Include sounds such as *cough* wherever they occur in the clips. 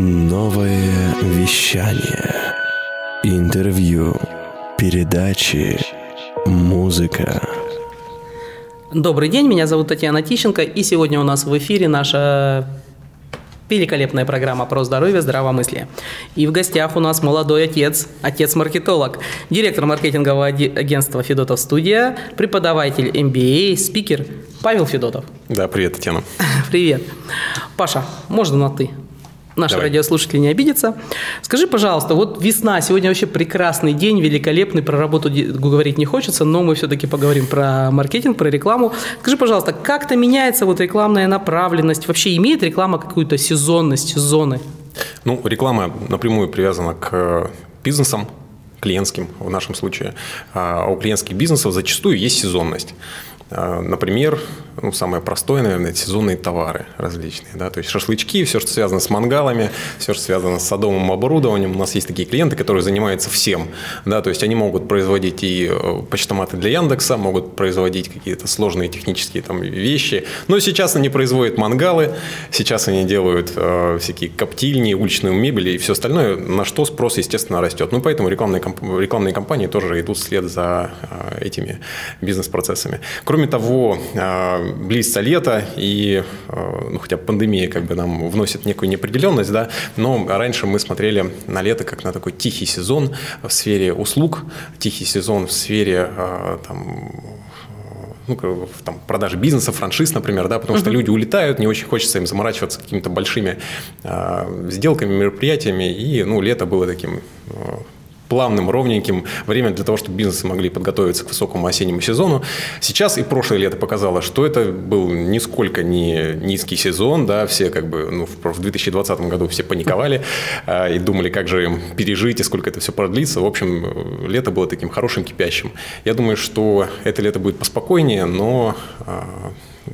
Новое вещание. Интервью. Передачи. Музыка. Добрый день, меня зовут Татьяна Тищенко, и сегодня у нас в эфире наша великолепная программа про здоровье, здравомыслие. И в гостях у нас молодой отец, отец-маркетолог, директор маркетингового агентства «Федотов Студия», преподаватель MBA, спикер Павел Федотов. Да, привет, Татьяна. *laughs* Привет. Паша, можно на «ты»? Наши Давай. радиослушатели не обидятся. Скажи, пожалуйста, вот весна, сегодня вообще прекрасный день, великолепный, про работу говорить не хочется, но мы все-таки поговорим про маркетинг, про рекламу. Скажи, пожалуйста, как-то меняется вот рекламная направленность? Вообще имеет реклама какую-то сезонность, сезоны? Ну, реклама напрямую привязана к э, бизнесам, клиентским в нашем случае. А у клиентских бизнесов зачастую есть сезонность. А, например, ну, самое простое, наверное, это сезонные товары различные. Да? То есть шашлычки, все, что связано с мангалами, все, что связано с садовым оборудованием. У нас есть такие клиенты, которые занимаются всем. Да? То есть они могут производить и э, почтоматы для Яндекса, могут производить какие-то сложные технические там, вещи. Но сейчас они производят мангалы, сейчас они делают э, всякие коптильни, уличную мебель и все остальное, на что спрос, естественно, растет. Ну, поэтому рекламные, рекламные компании тоже идут вслед за э, этими бизнес-процессами. Кроме того, а, близится лето, и а, ну, хотя пандемия как бы нам вносит некую неопределенность, да, но раньше мы смотрели на лето как на такой тихий сезон в сфере услуг, тихий сезон в сфере а, там, ну, там, продажи бизнеса, франшиз, например, да, потому uh-huh. что люди улетают, не очень хочется им заморачиваться какими-то большими э, сделками, мероприятиями, и, ну, лето было таким плавным, ровненьким, время для того, чтобы бизнесы могли подготовиться к высокому осеннему сезону. Сейчас и прошлое лето показало, что это был нисколько не низкий сезон, да, все как бы, ну, в 2020 году все паниковали э, и думали, как же им пережить и сколько это все продлится. В общем, лето было таким хорошим, кипящим. Я думаю, что это лето будет поспокойнее, но э,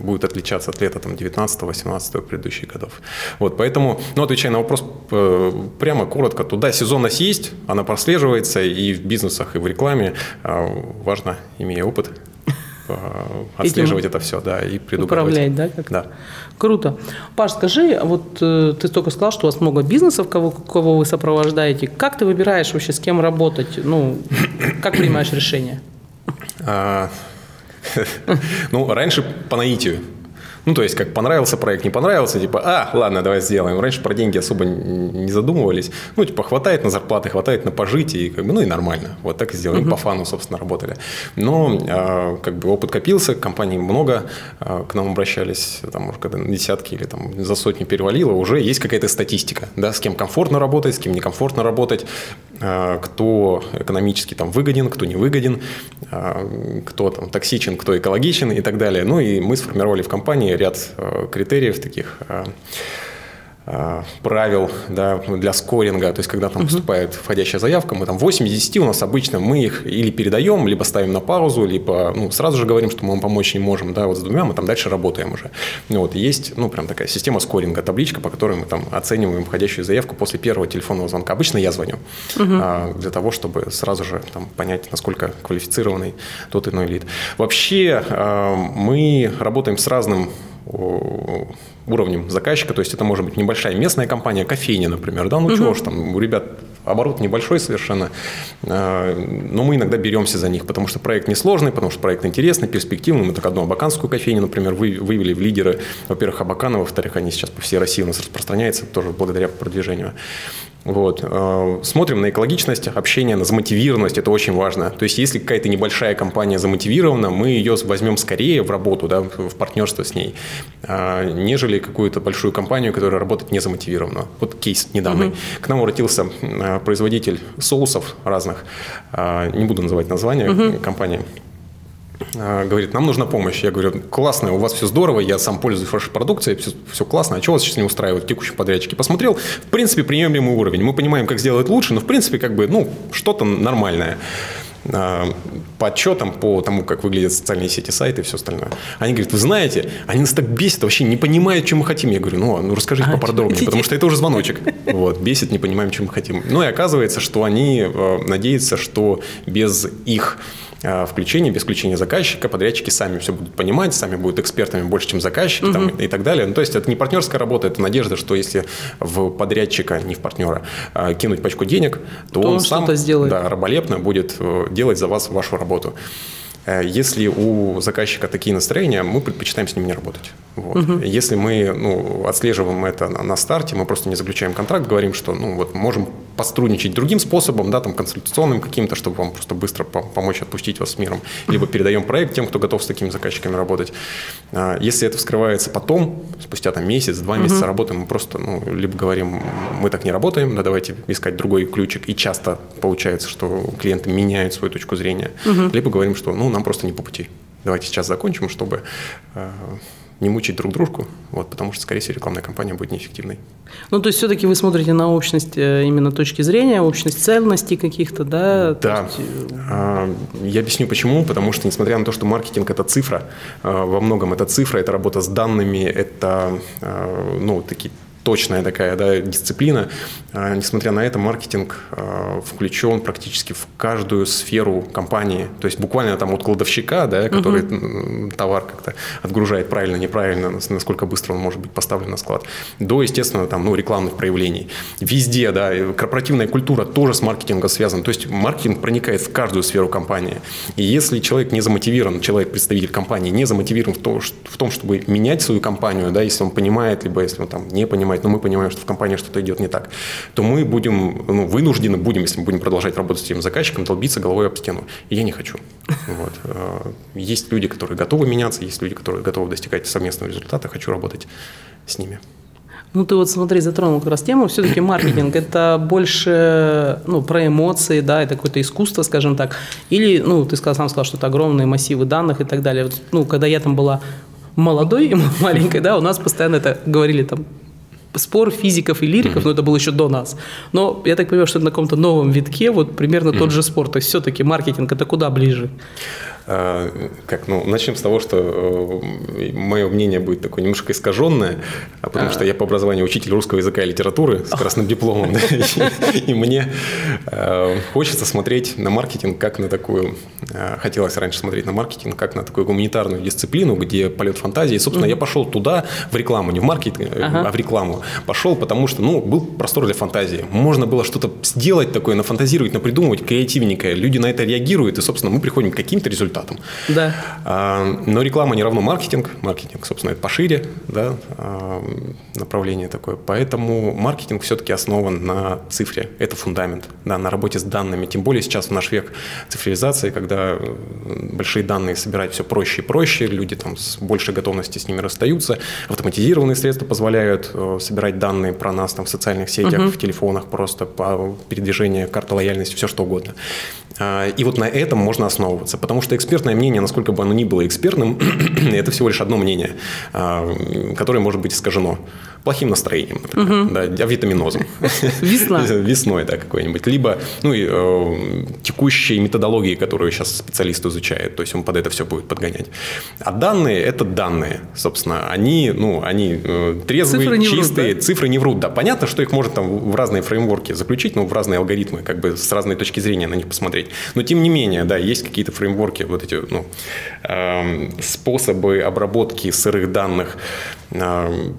будет отличаться от лета там, 19-18 предыдущих годов. Вот, поэтому, ну, отвечая на вопрос э, прямо, коротко, туда сезонность есть, она прослеживается и в бизнесах, и в рекламе. А, важно, имея опыт, э, *laughs* отслеживать это все, да, и предугадывать. Управлять, да, как Да. Круто. Паш, скажи, вот э, ты только сказал, что у вас много бизнесов, кого, кого вы сопровождаете. Как ты выбираешь вообще, с кем работать? Ну, как принимаешь решение? Ну, раньше по наитию. Ну, то есть, как понравился проект, не понравился, типа, а, ладно, давай сделаем. Раньше про деньги особо не задумывались. Ну, типа, хватает на зарплаты, хватает на пожитие, и как бы, ну и нормально. Вот так и сделали. Угу. По фану, собственно, работали. Но, а, как бы, опыт копился, компаний много, а, к нам обращались, там, уже когда на десятки или там за сотни перевалило, уже есть какая-то статистика, да, с кем комфортно работать, с кем некомфортно работать, а, кто экономически там выгоден, кто не выгоден, а, кто там токсичен, кто экологичен и так далее. Ну и мы сформировали в компании ряд э, критериев таких э, правил да, для скоринга, то есть когда там поступает входящая заявка, мы там 8 из 10 у нас обычно мы их или передаем, либо ставим на паузу, либо ну, сразу же говорим, что мы вам помочь не можем, да, вот с двумя мы там дальше работаем уже. Ну, вот, есть, ну, прям такая система скоринга, табличка, по которой мы там оцениваем входящую заявку после первого телефонного звонка. Обычно я звоню угу. для того, чтобы сразу же там понять, насколько квалифицированный тот иной лид. Вообще а, мы работаем с разным уровнем заказчика, то есть это может быть небольшая местная компания, кофейня, например, да, ну угу. чего ж там, у ребят оборот небольшой совершенно, а, но мы иногда беремся за них, потому что проект несложный, потому что проект интересный, перспективный. Мы так одну абаканскую кофейню, например, вывели в лидеры, во-первых, Абакана, во-вторых, они сейчас по всей России у нас распространяются, тоже благодаря продвижению. Вот. Э, смотрим на экологичность общения, на замотивированность, это очень важно. То есть, если какая-то небольшая компания замотивирована, мы ее возьмем скорее в работу, да, в партнерство с ней, а, нежели какую-то большую компанию, которая работает не замотивированно. Вот кейс недавний. Угу. К нам обратился э, производитель соусов разных, а, не буду называть название угу. компании, говорит, нам нужна помощь. Я говорю, классно, у вас все здорово, я сам пользуюсь вашей продукцией, все, все классно, а что вас сейчас не устраивает текущие подрядчики? Посмотрел, в принципе, приемлемый уровень. Мы понимаем, как сделать лучше, но, в принципе, как бы, ну, что-то нормальное а, по отчетам, по тому, как выглядят социальные сети, сайты и все остальное. Они говорят, вы знаете, они нас так бесит, вообще не понимают, чем мы хотим. Я говорю, ну, ну расскажите а, поподробнее, потому что это уже звоночек. Вот, бесит, не понимаем, чем мы хотим. Ну и оказывается, что они э, надеются, что без их э, включения, без включения заказчика, подрядчики сами все будут понимать, сами будут экспертами больше, чем заказчики угу. там, и, так далее. Ну, то есть это не партнерская работа, это надежда, что если в подрядчика, не в партнера, э, кинуть пачку денег, то, то он сам сделает. Да, раболепно будет делать за вас вашу работу. Э, если у заказчика такие настроения, мы предпочитаем с ним не работать. Вот. Угу. Если мы ну, отслеживаем это на, на старте, мы просто не заключаем контракт, говорим, что ну, вот, можем пострудничать другим способом, да, там, консультационным каким-то, чтобы вам просто быстро помочь отпустить вас с миром. Либо передаем проект тем, кто готов с такими заказчиками работать. А, если это вскрывается потом, спустя там, месяц, два месяца угу. работы, мы просто ну, либо говорим, мы так не работаем, да, давайте искать другой ключик. И часто получается, что клиенты меняют свою точку зрения. Угу. Либо говорим, что ну, нам просто не по пути. Давайте сейчас закончим, чтобы э, не мучить друг дружку, вот, потому что, скорее всего, рекламная кампания будет неэффективной. Ну, то есть, все-таки вы смотрите на общность э, именно точки зрения, общность ценностей каких-то, да? Да. Есть... Э, я объясню почему. Потому что, несмотря на то, что маркетинг – это цифра, во многом это цифра, это работа с данными, это, ну, такие точная такая да, дисциплина. А, несмотря на это, маркетинг а, включен практически в каждую сферу компании. То есть буквально там от кладовщика, да, который угу. товар как-то отгружает правильно, неправильно, насколько быстро он может быть поставлен на склад, до, естественно, там, ну, рекламных проявлений. Везде, да, корпоративная культура тоже с маркетингом связана. То есть маркетинг проникает в каждую сферу компании. И если человек не замотивирован, человек, представитель компании, не замотивирован в том, в том чтобы менять свою компанию, да, если он понимает, либо если он там не понимает, понимать, но мы понимаем, что в компании что-то идет не так, то мы будем, ну, вынуждены будем, если мы будем продолжать работать с этим заказчиком, долбиться головой об стену. И я не хочу. *laughs* Вот. Э, есть люди, которые готовы меняться, есть люди, которые готовы достигать совместного результата. Хочу работать с ними. Ну, ты вот смотри, затронул как раз тему. Все-таки маркетинг – это больше ну, про эмоции, да, это какое-то искусство, скажем так. Или, ну, ты сказал, сам сказал, что это огромные массивы данных и так далее. Ну, когда я там была молодой и *laughs* маленькой, да, у нас постоянно это говорили там спор физиков и лириков, mm-hmm. но это было еще до нас. Но я так понимаю, что на каком-то новом витке вот примерно mm-hmm. тот же спор. То есть все-таки маркетинг это куда ближе? А, как, ну, начнем с того, что э, мое мнение будет такое немножко искаженное, а потому что я по образованию учитель русского языка и литературы с красным дипломом, и мне э, хочется смотреть на маркетинг как на такую, э, хотелось раньше смотреть на маркетинг как на такую гуманитарную дисциплину, где полет фантазии. Собственно, я пошел туда, в рекламу, не в маркетинг, а в рекламу. Пошел, потому что, ну, был простор для фантазии. Можно было что-то сделать такое, нафантазировать, напридумывать, креативненькое. Люди на это реагируют, и, собственно, мы приходим к каким-то результатам результатом. Да. А, но реклама не равно маркетинг. Маркетинг, собственно, это пошире да, а, направление такое. Поэтому маркетинг все-таки основан на цифре. Это фундамент, да, на работе с данными. Тем более сейчас в наш век цифровизации, когда э, большие данные собирать все проще и проще, люди там с большей готовностью с ними расстаются. Автоматизированные средства позволяют э, собирать данные про нас там в социальных сетях, угу. в телефонах, просто по передвижению, карта лояльности, все что угодно. А, и вот на этом можно основываться, потому что экспертное мнение, насколько бы оно ни было экспертным, *clears throat* это всего лишь одно мнение, а, которое может быть искажено плохим настроением, например, угу. да, авитаминозом. *laughs* Весна. *laughs* Весной, да, какой-нибудь. Либо ну, и, э, текущей методологии, которую сейчас специалист изучает, то есть он под это все будет подгонять. А данные – это данные, собственно. Они, ну, они э, трезвые, цифры чистые, врут, да? цифры не врут. Да, понятно, что их можно там в разные фреймворки заключить, ну, в разные алгоритмы, как бы с разной точки зрения на них посмотреть. Но тем не менее, да, есть какие-то фреймворки, вот эти, ну, э, способы обработки сырых данных, э,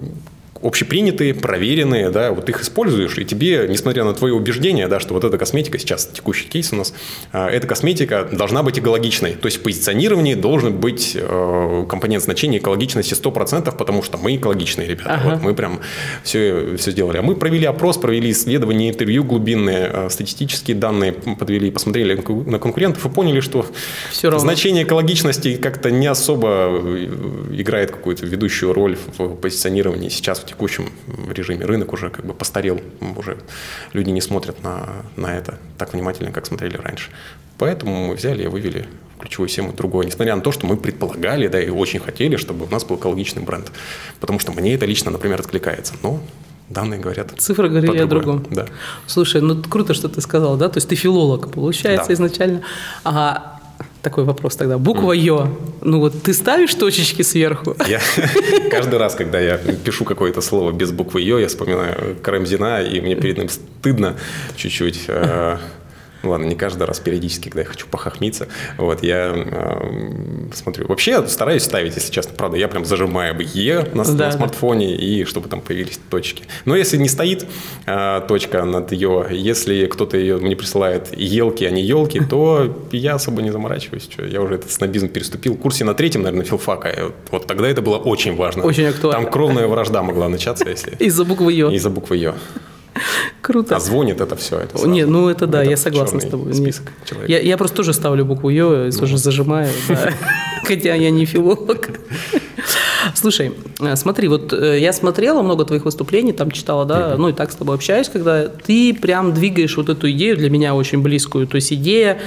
общепринятые, проверенные, да, вот их используешь, и тебе, несмотря на твои убеждения, да, что вот эта косметика, сейчас текущий кейс у нас, а, эта косметика должна быть экологичной. То есть в позиционировании должен быть э, компонент значения экологичности 100%, потому что мы экологичные ребята. Ага. Вот мы прям все, все сделали. А мы провели опрос, провели исследования, интервью глубинные, э, статистические данные подвели, посмотрели на конкурентов и поняли, что все равно. значение экологичности как-то не особо э, играет какую-то ведущую роль в позиционировании сейчас текущем режиме. Рынок уже как бы постарел, уже люди не смотрят на, на это так внимательно, как смотрели раньше. Поэтому мы взяли и вывели ключевую тему другое, несмотря на то, что мы предполагали, да, и очень хотели, чтобы у нас был экологичный бренд. Потому что мне это лично, например, откликается. Но данные говорят. Цифры говорили о другом. Да. Слушай, ну круто, что ты сказал, да? То есть ты филолог, получается, да. изначально. А такой вопрос тогда. Буква Ё. Ну вот ты ставишь точечки сверху? Я, *laughs* каждый раз, когда я пишу какое-то слово без буквы Ё, я вспоминаю Карамзина, и мне перед ним стыдно чуть-чуть. Э, ладно, не каждый раз, периодически, когда я хочу похохмиться, вот, я э, смотрю. Вообще стараюсь ставить, если честно, правда, я прям зажимаю Е на, да, на смартфоне, да. и чтобы там появились точки. Но если не стоит э, точка над Ё, если кто-то ее мне присылает елки, а не елки, то я особо не заморачиваюсь. Что, я уже этот снобизм переступил. В курсе на третьем, наверное, филфака. Вот тогда это было очень важно. Очень актуально. Там кровная вражда могла начаться, если... *laughs* Из-за буквы Ё. Из-за буквы Ё. *laughs* Круто. А звонит это все. Это сразу. Не, ну это да, это я согласна с тобой. Список я, я просто тоже ставлю букву Ё, ну. тоже зажимаю, да. *laughs* хотя я не филолог. Слушай, э, смотри, вот э, я смотрела много твоих выступлений, там читала, да, ну и так с тобой общаюсь, когда ты прям двигаешь вот эту идею для меня очень близкую, то есть идея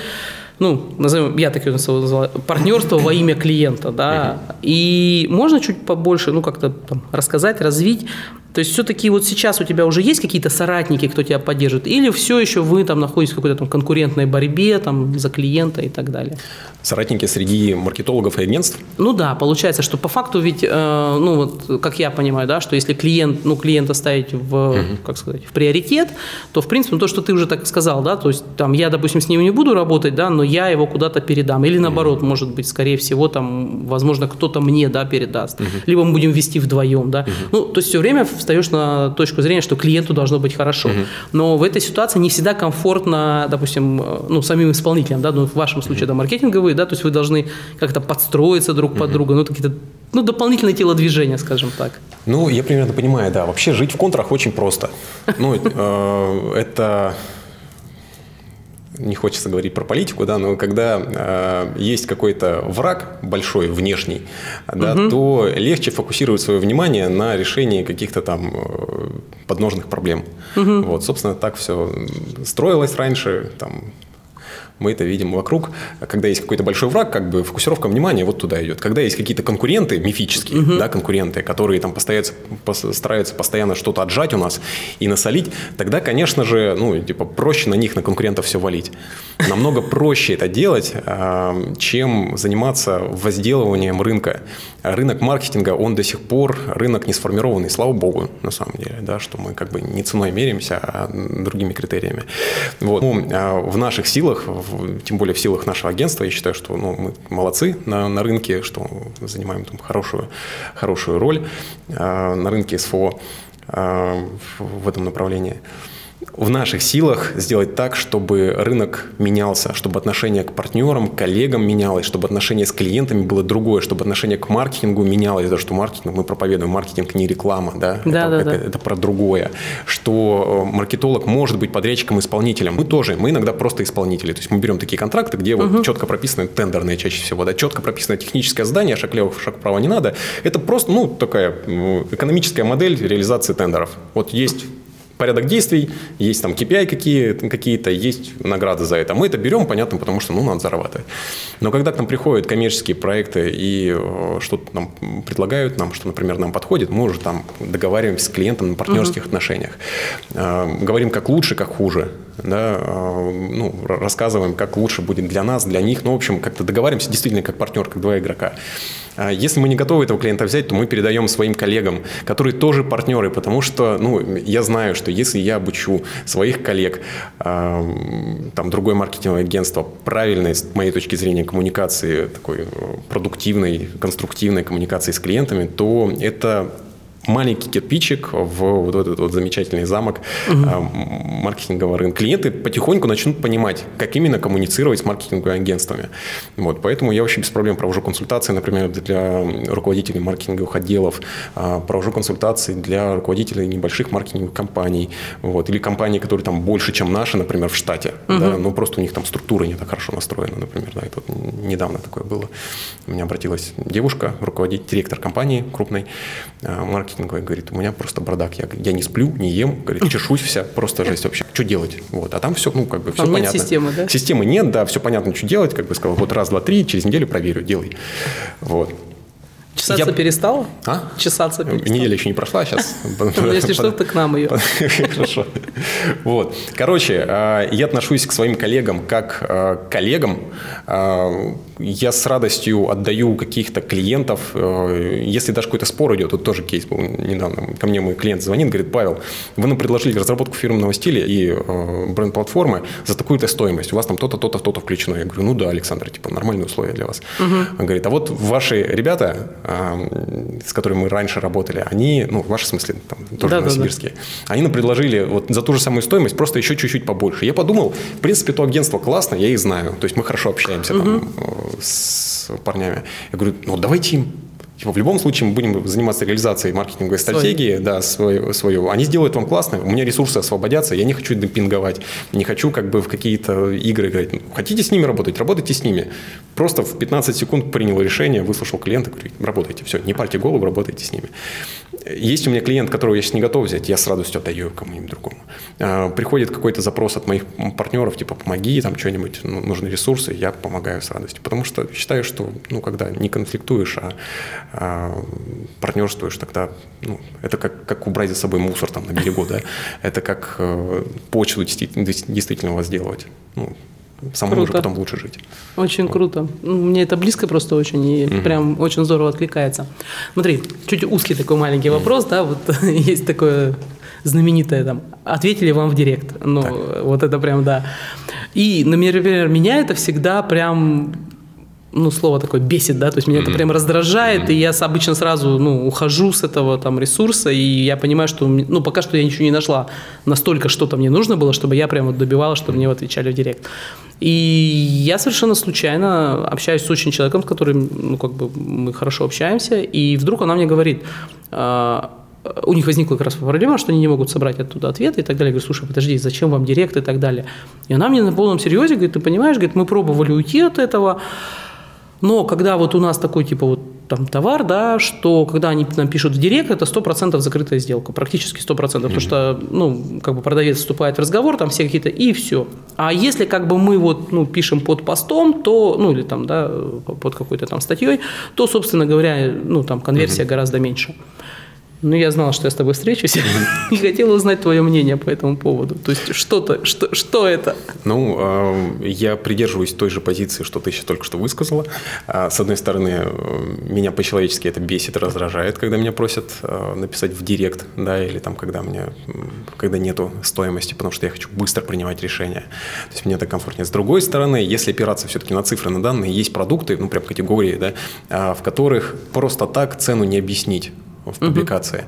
ну, назовем, я так ее назвала, партнерство во имя клиента, да, и можно чуть побольше, ну, как-то там рассказать, развить, то есть все-таки вот сейчас у тебя уже есть какие-то соратники, кто тебя поддержит, или все еще вы там находитесь в какой-то там конкурентной борьбе там за клиента и так далее? Соратники среди маркетологов и агентств? Ну да, получается, что по факту ведь, э, ну вот, как я понимаю, да, что если клиент, ну клиента ставить в, угу. как сказать, в приоритет, то в принципе ну, то, что ты уже так сказал, да, то есть там я, допустим, с ним не буду работать, да, но я его куда-то передам, или наоборот, угу. может быть, скорее всего, там, возможно, кто-то мне, да, передаст, угу. либо мы будем вести вдвоем, да, угу. ну то есть все время встаешь на точку зрения, что клиенту должно быть хорошо. Угу. Но в этой ситуации не всегда комфортно, допустим, э, ну, самим исполнителям, да, ну, в вашем случае, да, маркетинговые, да, то есть вы должны как-то подстроиться друг под друга, ну, какие-то ну, дополнительные телодвижения, скажем так. Ну, я примерно понимаю, да. Вообще жить в контрах очень просто. Ну, э, это не хочется говорить про политику, да, но когда э, есть какой-то враг большой, внешний, да, угу. то легче фокусировать свое внимание на решении каких-то там э, подножных проблем. Угу. Вот, собственно, так все строилось раньше, там, мы это видим вокруг. Когда есть какой-то большой враг, как бы фокусировка внимания вот туда идет. Когда есть какие-то конкуренты мифические, угу. да, конкуренты, которые там постараются, стараются постоянно что-то отжать у нас и насолить, тогда, конечно же, ну, типа, проще на них, на конкурентов все валить. Намного проще это делать, а, чем заниматься возделыванием рынка. Рынок маркетинга, он до сих пор рынок не сформированный, слава богу, на самом деле, да, что мы как бы не ценой меряемся, а другими критериями. Вот. Ну, а в наших силах, тем более в силах нашего агентства, я считаю, что ну, мы молодцы на, на рынке, что занимаем там хорошую, хорошую роль э, на рынке СФО в этом направлении в наших силах сделать так, чтобы рынок менялся, чтобы отношение к партнерам, к коллегам менялось, чтобы отношение с клиентами было другое, чтобы отношение к маркетингу менялось, потому что маркетинг, мы проповедуем, маркетинг не реклама, да, да, это, да, это, да. это про другое, что э, маркетолог может быть подрядчиком, исполнителем. Мы тоже, мы иногда просто исполнители, то есть мы берем такие контракты, где угу. вот четко прописаны тендерные чаще всего, да, четко прописано техническое задание, шаг левого, шаг вправо не надо. Это просто, ну, такая экономическая модель реализации тендеров. Вот есть порядок действий, есть там KPI какие, какие-то, есть награды за это. Мы это берем, понятно, потому что ну, надо зарабатывать. Но когда к нам приходят коммерческие проекты и э, что-то нам предлагают нам, что, например, нам подходит, мы уже там договариваемся с клиентом на партнерских uh-huh. отношениях. Э, говорим, как лучше, как хуже. Да, э, ну, рассказываем, как лучше будет для нас, для них. Ну, в общем, как-то договариваемся действительно как партнер, как два игрока. А если мы не готовы этого клиента взять, то мы передаем своим коллегам, которые тоже партнеры, потому что ну, я знаю, что если я обучу своих коллег, там другое маркетинговое агентство, правильной, с моей точки зрения, коммуникации, такой э, продуктивной, конструктивной коммуникации с клиентами, то это маленький кирпичик в вот этот вот замечательный замок угу. маркетингового рынка. Клиенты потихоньку начнут понимать, как именно коммуницировать с маркетинговыми агентствами. Вот, поэтому я вообще без проблем провожу консультации, например, для руководителей маркетинговых отделов, а, провожу консультации для руководителей небольших маркетинговых компаний, вот, или компаний, которые там больше, чем наши, например, в штате. Угу. Да, но просто у них там структура не так хорошо настроена, например. Да, это вот недавно такое было. У меня обратилась девушка, руководитель, директор компании крупной, а, маркетинг маркетинговая, говорит, у меня просто бардак, я, я не сплю, не ем, говорит, чешусь вся, просто жесть вообще, что делать? Вот, а там все, ну, как бы, все там понятно. нет системы, да? Системы нет, да, все понятно, что делать, как бы сказал, вот раз, два, три, через неделю проверю, делай. Вот. Чесаться я... перестала? А? Чесаться перестала. Неделя еще не прошла, сейчас. *laughs* Ну, если что, то к нам ее. *laughs* Хорошо. Вот. Короче, а, я отношусь к своим коллегам как а, к коллегам, а, я с радостью отдаю каких-то клиентов, если даже какой-то спор идет, тут тоже кейс был недавно, ко мне мой клиент звонит, говорит, Павел, вы нам предложили разработку фирменного стиля и бренд-платформы за такую-то стоимость, у вас там то-то, то-то, то-то включено. Я говорю, ну да, Александр, типа нормальные условия для вас. Он говорит, а вот ваши ребята, с которыми мы раньше работали, они, ну, в смысле, там, тоже да, новосибирские, да, да. они нам предложили вот за ту же самую стоимость просто еще чуть-чуть побольше. Я подумал, в принципе, то агентство классно, я их знаю, то есть мы хорошо общаемся угу. там с парнями. Я говорю, ну давайте им Типа, в любом случае мы будем заниматься реализацией маркетинговой стратегии, Свой. да, свою, свою. Они сделают вам классно, у меня ресурсы освободятся, я не хочу демпинговать, не хочу как бы в какие-то игры играть. Ну, хотите с ними работать, работайте с ними. Просто в 15 секунд принял решение, выслушал клиента, говорю, работайте, все, не парьте голову, работайте с ними. Есть у меня клиент, которого я сейчас не готов взять, я с радостью отдаю кому-нибудь другому. А, приходит какой-то запрос от моих партнеров, типа, помоги, там что-нибудь, ну, нужны ресурсы, я помогаю с радостью. Потому что считаю, что, ну, когда не конфликтуешь, а, а партнерствуешь, тогда, ну, это как, как убрать за собой мусор там на берегу, да, это как э, почву действительно возделывать. Ну, самому круто. уже потом лучше жить. Очень вот. круто. Ну, мне это близко просто очень, и mm прям очень здорово откликается. Смотри, чуть узкий такой маленький вопрос, да, вот *laughs* есть такое знаменитое там, ответили вам в директ, ну, так. вот это прям, да. И, например, меня это всегда прям ну, слово такое бесит, да, то есть меня mm-hmm. это прям раздражает, mm-hmm. и я обычно сразу, ну, ухожу с этого там ресурса, и я понимаю, что, ну, пока что я ничего не нашла настолько что-то мне нужно было, чтобы я прям вот добивала, чтобы мне отвечали в директ. И я совершенно случайно общаюсь с очень человеком, с которым, ну, как бы мы хорошо общаемся, и вдруг она мне говорит, а, у них возникла как раз проблема, что они не могут собрать оттуда ответы и так далее. Я говорю, слушай, подожди, зачем вам директ и так далее. И она мне на полном серьезе говорит, ты понимаешь, говорит, мы пробовали уйти от этого, но когда вот у нас такой типа вот там товар, да, что когда они нам пишут в директ, это 100% закрытая сделка, практически 100%, mm-hmm. потому что, ну, как бы продавец вступает в разговор, там все какие-то, и все. А если как бы мы вот, ну, пишем под постом, то, ну, или там, да, под какой-то там статьей, то, собственно говоря, ну, там конверсия mm-hmm. гораздо меньше. Ну, я знал, что я с тобой встречусь *laughs* и хотел узнать твое мнение по этому поводу. То есть, что-то, что, что это? Ну, э, я придерживаюсь той же позиции, что ты сейчас только что высказала. А, с одной стороны, э, меня по-человечески это бесит, раздражает, когда меня просят э, написать в директ, да, или там, когда мне, когда нету стоимости, потому что я хочу быстро принимать решения. То есть, мне это комфортнее. С другой стороны, если опираться все-таки на цифры, на данные, есть продукты, ну, прям категории, да, а, в которых просто так цену не объяснить в публикации.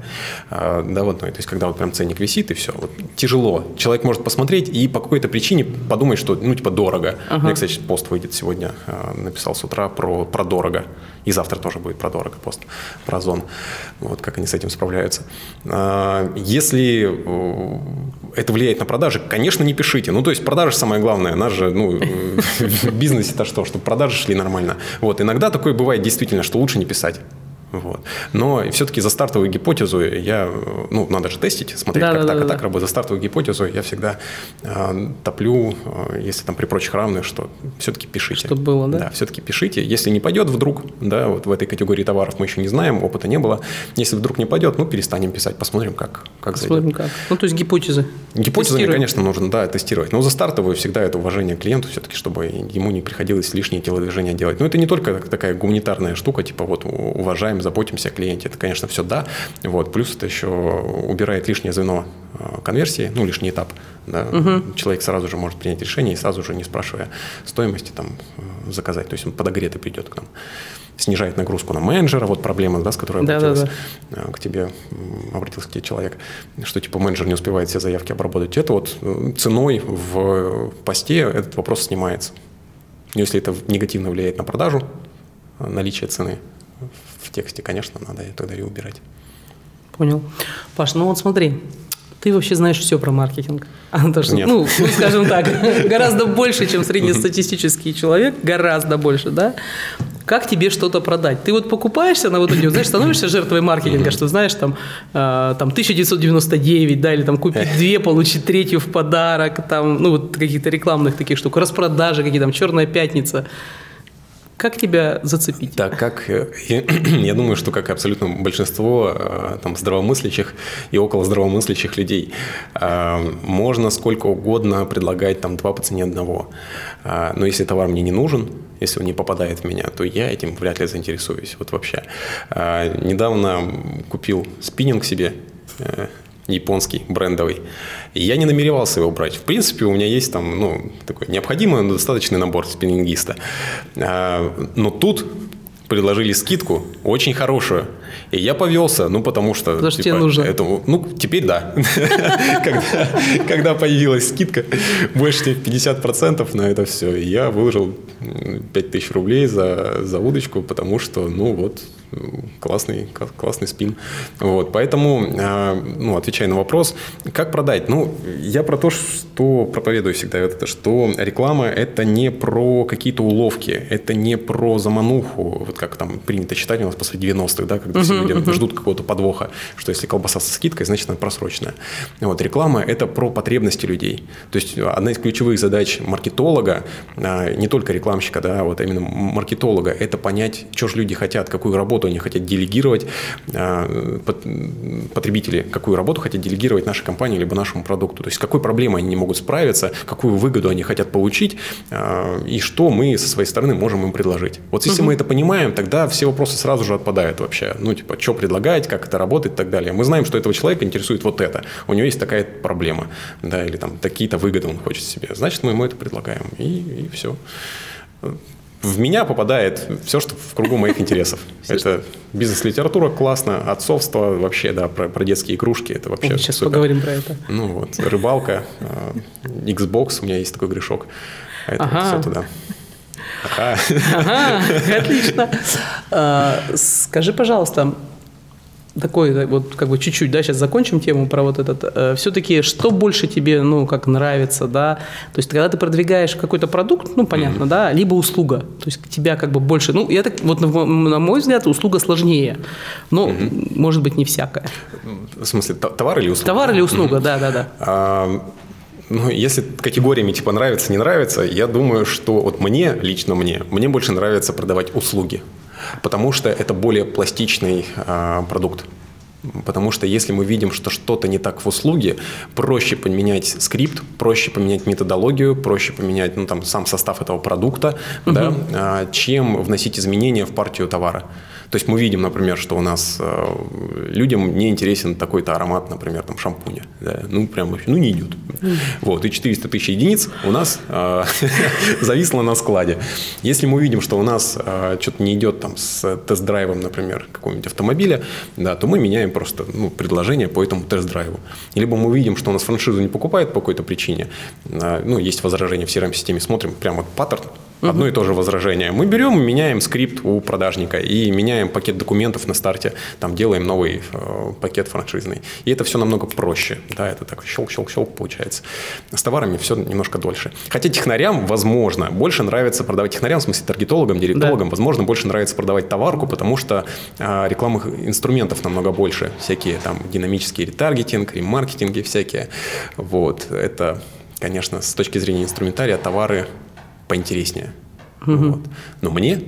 Угу. Да, вот, ну, то есть, когда вот прям ценник висит, и все. Вот, тяжело. Человек может посмотреть и по какой-то причине подумать, что, ну, типа, дорого. Ага. Я, кстати, пост выйдет сегодня, а, написал с утра про, про дорого. И завтра тоже будет про дорого пост, про озон. Вот как они с этим справляются. А, если э, это влияет на продажи, конечно, не пишите. Ну, то есть, продажи самое главное. Нас же, ну, *laughs* в бизнесе-то что, чтобы продажи шли нормально. Вот, иногда такое бывает действительно, что лучше не писать. Вот. Но все-таки за стартовую гипотезу я, ну, надо же тестить, смотреть, да, как да, так, да, а так работает. За стартовую гипотезу я всегда э, топлю, э, если там при прочих равных, что все-таки пишите. Чтобы было, да? Да, все-таки пишите. Если не пойдет вдруг, да, вот в этой категории товаров мы еще не знаем, опыта не было. Если вдруг не пойдет, ну, перестанем писать, посмотрим, как, как посмотрим, зайдет. как. Ну, то есть гипотезы. Гипотезы, конечно, нужно, да, тестировать. Но за стартовую всегда это уважение клиенту все-таки, чтобы ему не приходилось лишние телодвижения делать. Но это не только такая гуманитарная штука, типа вот уважаем, заботимся о клиенте. Это, конечно, все да. Вот. Плюс это еще убирает лишнее звено э, конверсии, ну, лишний этап. Да. Угу. Человек сразу же может принять решение и сразу же, не спрашивая стоимости, там, э, заказать. То есть он подогретый придет к нам. Снижает нагрузку на менеджера. Вот проблема, да, с которой да, обратилась, да, да. к тебе, обратился к тебе человек, что типа менеджер не успевает все заявки обработать. Это вот э, ценой в посте этот вопрос снимается. Если это негативно влияет на продажу, наличие цены, в тексте, конечно, надо тогда ее убирать. Понял. Паш, ну вот смотри, ты вообще знаешь все про маркетинг. *laughs* А, то, что, Нет. Ну, скажем так, *laughs* гораздо больше, чем среднестатистический человек, гораздо больше, да? Как тебе что-то продать? Ты вот покупаешься на вот эти, знаешь, становишься жертвой маркетинга, что знаешь, там, э, там 1999, да, или там купить две, получить третью в подарок, там, ну, вот каких-то рекламных таких штук, распродажи какие там, черная пятница. Как тебя зацепить? Так как, э, я *clears throat* думаю, что как абсолютно большинство э, там, здравомыслящих и около здравомыслящих людей, э, можно сколько угодно предлагать там два по цене одного. Но если товар мне не нужен, если он не попадает в меня, то я этим вряд ли заинтересуюсь. Вот вообще. Недавно купил спиннинг себе, японский, брендовый. И я не намеревался его брать. В принципе, у меня есть там, ну, такой необходимый, но достаточный набор спиннингиста. А, но тут предложили скидку очень хорошую. И я повелся, ну, потому что... Потому что типа, тебе нужно. Этому, ну, теперь да. *laughs* Когда появилась скидка, больше чем 50% на это все, я выложил 5000 рублей за удочку, потому что, ну, вот, классный, классный спин. Вот, поэтому, а, ну, отвечая на вопрос, как продать? Ну, я про то, что проповедую всегда это, что реклама – это не про какие-то уловки, это не про замануху, вот как там принято считать у нас после 90-х, да, когда uh-huh, все люди uh-huh. ждут какого-то подвоха, что если колбаса со скидкой, значит, она просроченная. Вот, реклама – это про потребности людей. То есть, одна из ключевых задач маркетолога, а, не только рекламщика, да, а вот именно маркетолога – это понять, что же люди хотят, какую работу работу они хотят делегировать, а, потребители какую работу хотят делегировать нашей компании либо нашему продукту. То есть, с какой проблемой они не могут справиться, какую выгоду они хотят получить, а, и что мы со своей стороны можем им предложить. Вот если угу. мы это понимаем, тогда все вопросы сразу же отпадают вообще. Ну, типа, что предлагать, как это работает и так далее. Мы знаем, что этого человека интересует вот это. У него есть такая проблема, да, или там такие-то выгоды он хочет себе. Значит, мы ему это предлагаем, и, и все в меня попадает все, что в кругу моих интересов. *laughs* Это бизнес-литература классно, отцовство вообще, да, про, про детские игрушки, это вообще Сейчас супер. поговорим про это. Ну вот, рыбалка, э, Xbox, у меня есть такой грешок. Это ага. все туда. *laughs* Ага. ага, *laughs* отлично. А, скажи, пожалуйста, такой вот как бы чуть-чуть, да, сейчас закончим тему про вот этот. Э, все-таки что больше тебе, ну, как нравится, да? То есть когда ты продвигаешь какой-то продукт, ну, понятно, mm-hmm. да, либо услуга, то есть тебя как бы больше, ну, я так вот на, на мой взгляд услуга сложнее, но mm-hmm. может быть не всякая. В смысле товар или услуга? Товар или услуга, mm-hmm. да, да, да. А, ну, если категориями типа нравится, не нравится, я думаю, что вот мне, лично мне, мне больше нравится продавать услуги потому что это более пластичный э, продукт. Потому что если мы видим, что что-то не так в услуге, проще поменять скрипт, проще поменять методологию, проще поменять ну, там, сам состав этого продукта, угу. да, а, чем вносить изменения в партию товара. То есть мы видим, например, что у нас э, людям не интересен такой-то аромат, например, там шампуня. Да? Ну, прям вообще, ну, не идет. Mm. Вот, и 400 тысяч единиц у нас э, *laughs* зависло на складе. Если мы увидим, что у нас э, что-то не идет там с тест-драйвом, например, какого-нибудь автомобиля, да, то мы меняем просто ну, предложение по этому тест-драйву. Либо мы увидим, что у нас франшизу не покупает по какой-то причине, ну, есть возражение в CRM-системе, смотрим прямо вот паттерн, Одно и то же возражение. Мы берем, меняем скрипт у продажника и меняем пакет документов на старте, там делаем новый э, пакет франшизный. И это все намного проще. Да, это так щелк-щелк-щелк получается. С товарами все немножко дольше. Хотя технарям, возможно, больше нравится продавать технарям, в смысле таргетологам, директологам, да. возможно, больше нравится продавать товарку, потому что э, рекламных инструментов намного больше. Всякие там динамический ретаргетинг, ремаркетинги всякие. Вот. Это, конечно, с точки зрения инструментария товары поинтереснее. Угу. Вот. Но мне,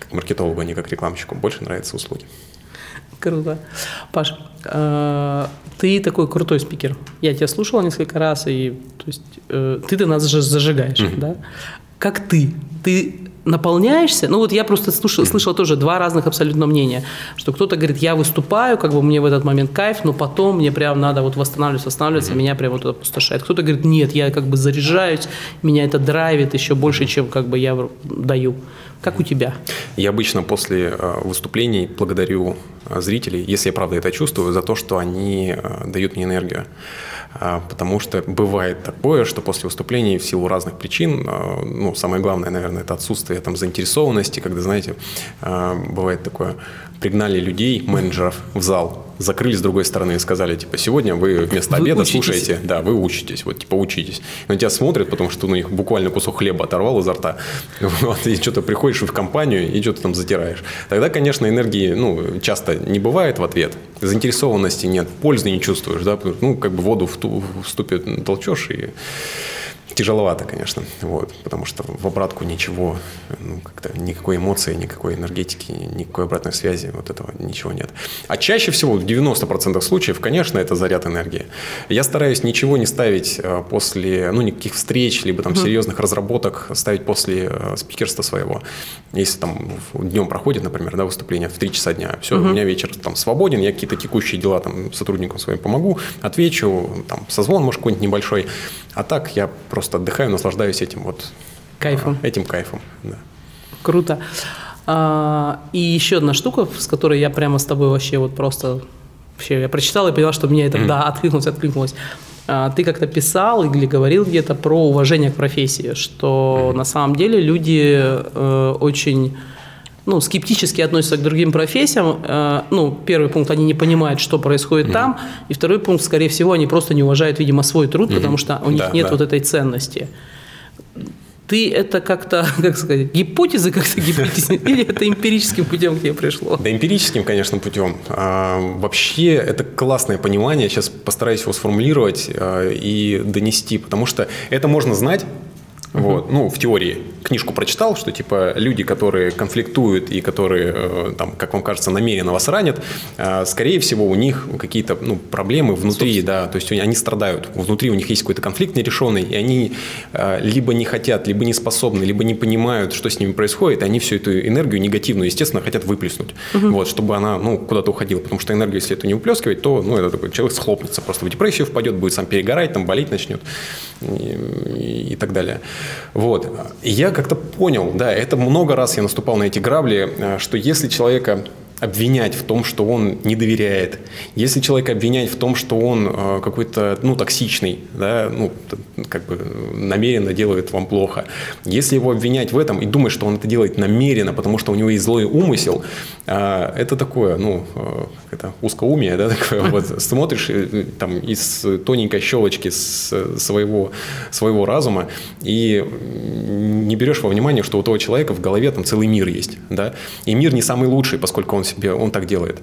как маркетологу, а не как рекламщику, больше нравятся услуги. Круто. Паш, э, ты такой крутой спикер. Я тебя слушала несколько раз, и то есть э, ты ты нас же зажигаешь, mm да? Как ты? Ты наполняешься, ну вот я просто слушал, слышал тоже два разных абсолютно мнения, что кто-то говорит, я выступаю, как бы мне в этот момент кайф, но потом мне прям надо вот восстанавливаться, восстанавливаться, меня прям вот опустошает. Кто-то говорит, нет, я как бы заряжаюсь, меня это драйвит еще больше, чем как бы я даю. Как у тебя? Я обычно после э, выступлений благодарю э, зрителей, если я правда это чувствую, за то, что они э, дают мне энергию. Потому что бывает такое, что после выступлений в силу разных причин, ну, самое главное, наверное, это отсутствие там заинтересованности, когда, знаете, а, бывает такое, пригнали людей, менеджеров в зал, закрыли с другой стороны и сказали, типа, сегодня вы вместо вы обеда учитесь. слушаете, да, вы учитесь, вот, типа, учитесь. И на тебя смотрят, потому что ну, их буквально кусок хлеба оторвал изо рта, *laughs* вот, и что-то приходишь в компанию и что-то там затираешь. Тогда, конечно, энергии, ну, часто не бывает в ответ, заинтересованности нет, пользы не чувствуешь, да, ну, как бы воду в, ту, в ступе толчешь и тяжеловато, конечно, вот, потому что в обратку ничего, ну, как-то никакой эмоции, никакой энергетики, никакой обратной связи, вот этого ничего нет. А чаще всего, в 90% случаев, конечно, это заряд энергии. Я стараюсь ничего не ставить э, после, ну, никаких встреч, либо там серьезных разработок ставить после э, спикерства своего. Если там днем проходит, например, да, выступление в 3 часа дня, все, у меня вечер там свободен, я какие-то текущие дела там сотрудникам своим помогу, отвечу, там созвон, может, какой-нибудь небольшой. А так я просто отдыхаю, наслаждаюсь этим вот кайфом. Этим кайфом, да. Круто. А, и еще одна штука, с которой я прямо с тобой вообще вот просто вообще я прочитал и поняла, что мне это mm-hmm. да откликнулось, откликнулось. А, ты как-то писал или говорил где-то про уважение к профессии, что mm-hmm. на самом деле люди э, очень ну, скептически относятся к другим профессиям. Э, ну, первый пункт, они не понимают, что происходит mm-hmm. там. И второй пункт, скорее всего, они просто не уважают, видимо, свой труд, mm-hmm. потому что у них да, нет да. вот этой ценности. Ты это как-то, *laughs* как сказать, гипотезы как-то гипотезы, *laughs* или это эмпирическим путем к тебе пришло? Да, эмпирическим, конечно, путем. А, вообще, это классное понимание. Сейчас постараюсь его сформулировать а, и донести, потому что это можно знать, вот. Ну, в теории книжку прочитал, что типа люди, которые конфликтуют и которые, э, там, как вам кажется, намеренно вас ранят, э, скорее всего, у них какие-то ну, проблемы внутри, Собственно. да, то есть они страдают. Внутри у них есть какой-то конфликт нерешенный, и они э, либо не хотят, либо не способны, либо не понимают, что с ними происходит, и они всю эту энергию негативную, естественно, хотят выплеснуть, угу. вот, чтобы она ну, куда-то уходила. Потому что энергию, если это не выплескивать, то ну, это такой человек схлопнется, просто в депрессию впадет, будет сам перегорать, там, болеть начнет и, и так далее. Вот. я как-то понял, да, это много раз я наступал на эти грабли, э, что если человека обвинять в том, что он не доверяет, если человека обвинять в том, что он э, какой-то, ну, токсичный, да, ну, как бы намеренно делает вам плохо, если его обвинять в этом и думать, что он это делает намеренно, потому что у него есть злой умысел, э, это такое, ну, э, это узкоумие, да, такое, *laughs* вот, смотришь э, там из тоненькой щелочки своего, своего разума и не берешь во внимание, что у того человека в голове там целый мир есть, да, и мир не самый лучший, поскольку он себе, он так делает.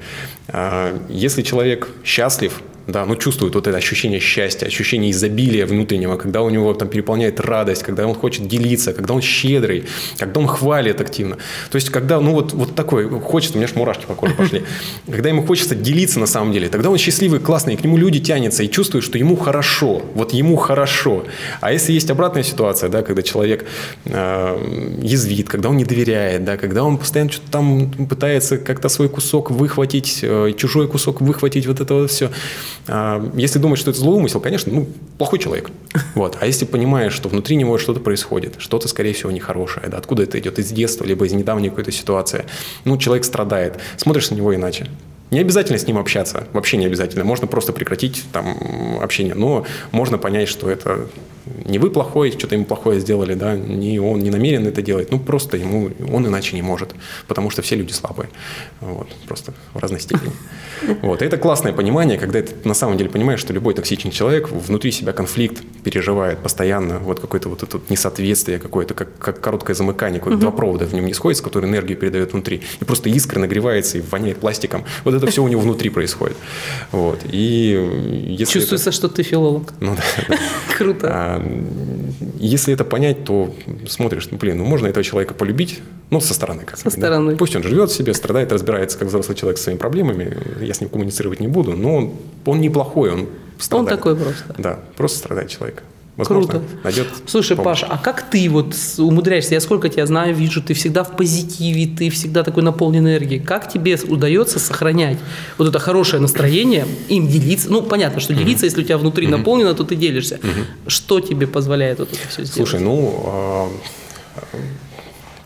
А, если человек счастлив, да, ну чувствует вот это ощущение счастья, ощущение изобилия внутреннего, когда у него там переполняет радость, когда он хочет делиться, когда он щедрый, когда он хвалит активно. То есть, когда, ну вот, вот такой, хочется, у меня аж мурашки по коже пошли, когда ему хочется делиться на самом деле, тогда он счастливый, классный, и к нему люди тянутся и чувствуют, что ему хорошо, вот ему хорошо. А если есть обратная ситуация, да, когда человек э, язвит, когда он не доверяет, да, когда он постоянно что-то там пытается как-то свой кусок выхватить, э, чужой кусок выхватить, вот это вот все, если думать, что это злой умысел, конечно, ну, плохой человек. Вот. А если понимаешь, что внутри него что-то происходит, что-то, скорее всего, нехорошее, да, откуда это идет, из детства, либо из недавней какой-то ситуации, ну, человек страдает, смотришь на него иначе. Не обязательно с ним общаться, вообще не обязательно. Можно просто прекратить там общение, но можно понять, что это не вы плохой, что-то ему плохое сделали, да, не он не намерен это делать, ну просто ему он иначе не может, потому что все люди слабые, вот, просто в разной степени. *laughs* Вот, и это классное понимание, когда ты на самом деле понимаешь, что любой токсичный человек внутри себя конфликт переживает постоянно, вот какое-то вот это несоответствие какое-то, как, как короткое замыкание, какое-то два провода в нем не сходится, которые энергию передают внутри, и просто искра нагревается и воняет пластиком. Вот это все у него внутри происходит. Вот, и если Чувствуется, это... что ты филолог. Ну да. *laughs* Круто. А, если это понять, то смотришь, ну, блин, ну можно этого человека полюбить, ну, со стороны как Со стороны. Да? Пусть он живет себе, страдает, разбирается, как взрослый человек со своими проблемами, я с ним коммуницировать не буду, но он, он неплохой, он страдает. Он такой просто. Да, просто страдает человек. Возможно, Круто. Найдет Слушай, помощь. Паша, а как ты вот умудряешься? Я сколько тебя знаю, вижу, ты всегда в позитиве, ты всегда такой наполнен энергией. Как тебе удается сохранять вот это хорошее настроение, им делиться? Ну, понятно, что делиться, mm-hmm. если у тебя внутри mm-hmm. наполнено, то ты делишься. Mm-hmm. Что тебе позволяет вот это все сделать? Слушай, ну, а,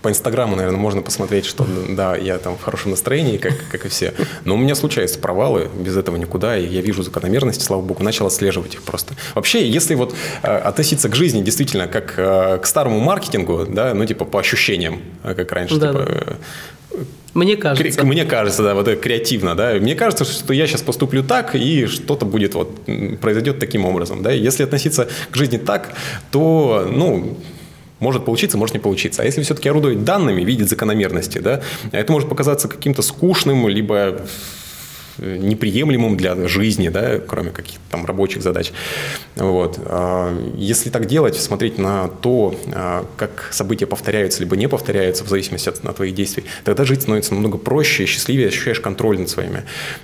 по Инстаграму, наверное, можно посмотреть, что да, я там в хорошем настроении, как, как и все. Но у меня случаются провалы, без этого никуда, и я вижу закономерности, слава богу, начал отслеживать их просто. Вообще, если вот э, относиться к жизни действительно как э, к старому маркетингу, да, ну типа по ощущениям, э, как раньше, да, типа, да. Мне кажется. Мне кажется, да, вот это креативно, да. Мне кажется, что я сейчас поступлю так, и что-то будет вот, произойдет таким образом, да. Если относиться к жизни так, то, ну, может получиться, может не получиться. А если все-таки орудовать данными, видеть закономерности, да, это может показаться каким-то скучным, либо неприемлемым для жизни, да, кроме каких-то там рабочих задач. Вот. А, если так делать, смотреть на то, а, как события повторяются либо не повторяются в зависимости от, от твоих действий, тогда жить становится намного проще, счастливее, ощущаешь контроль над своими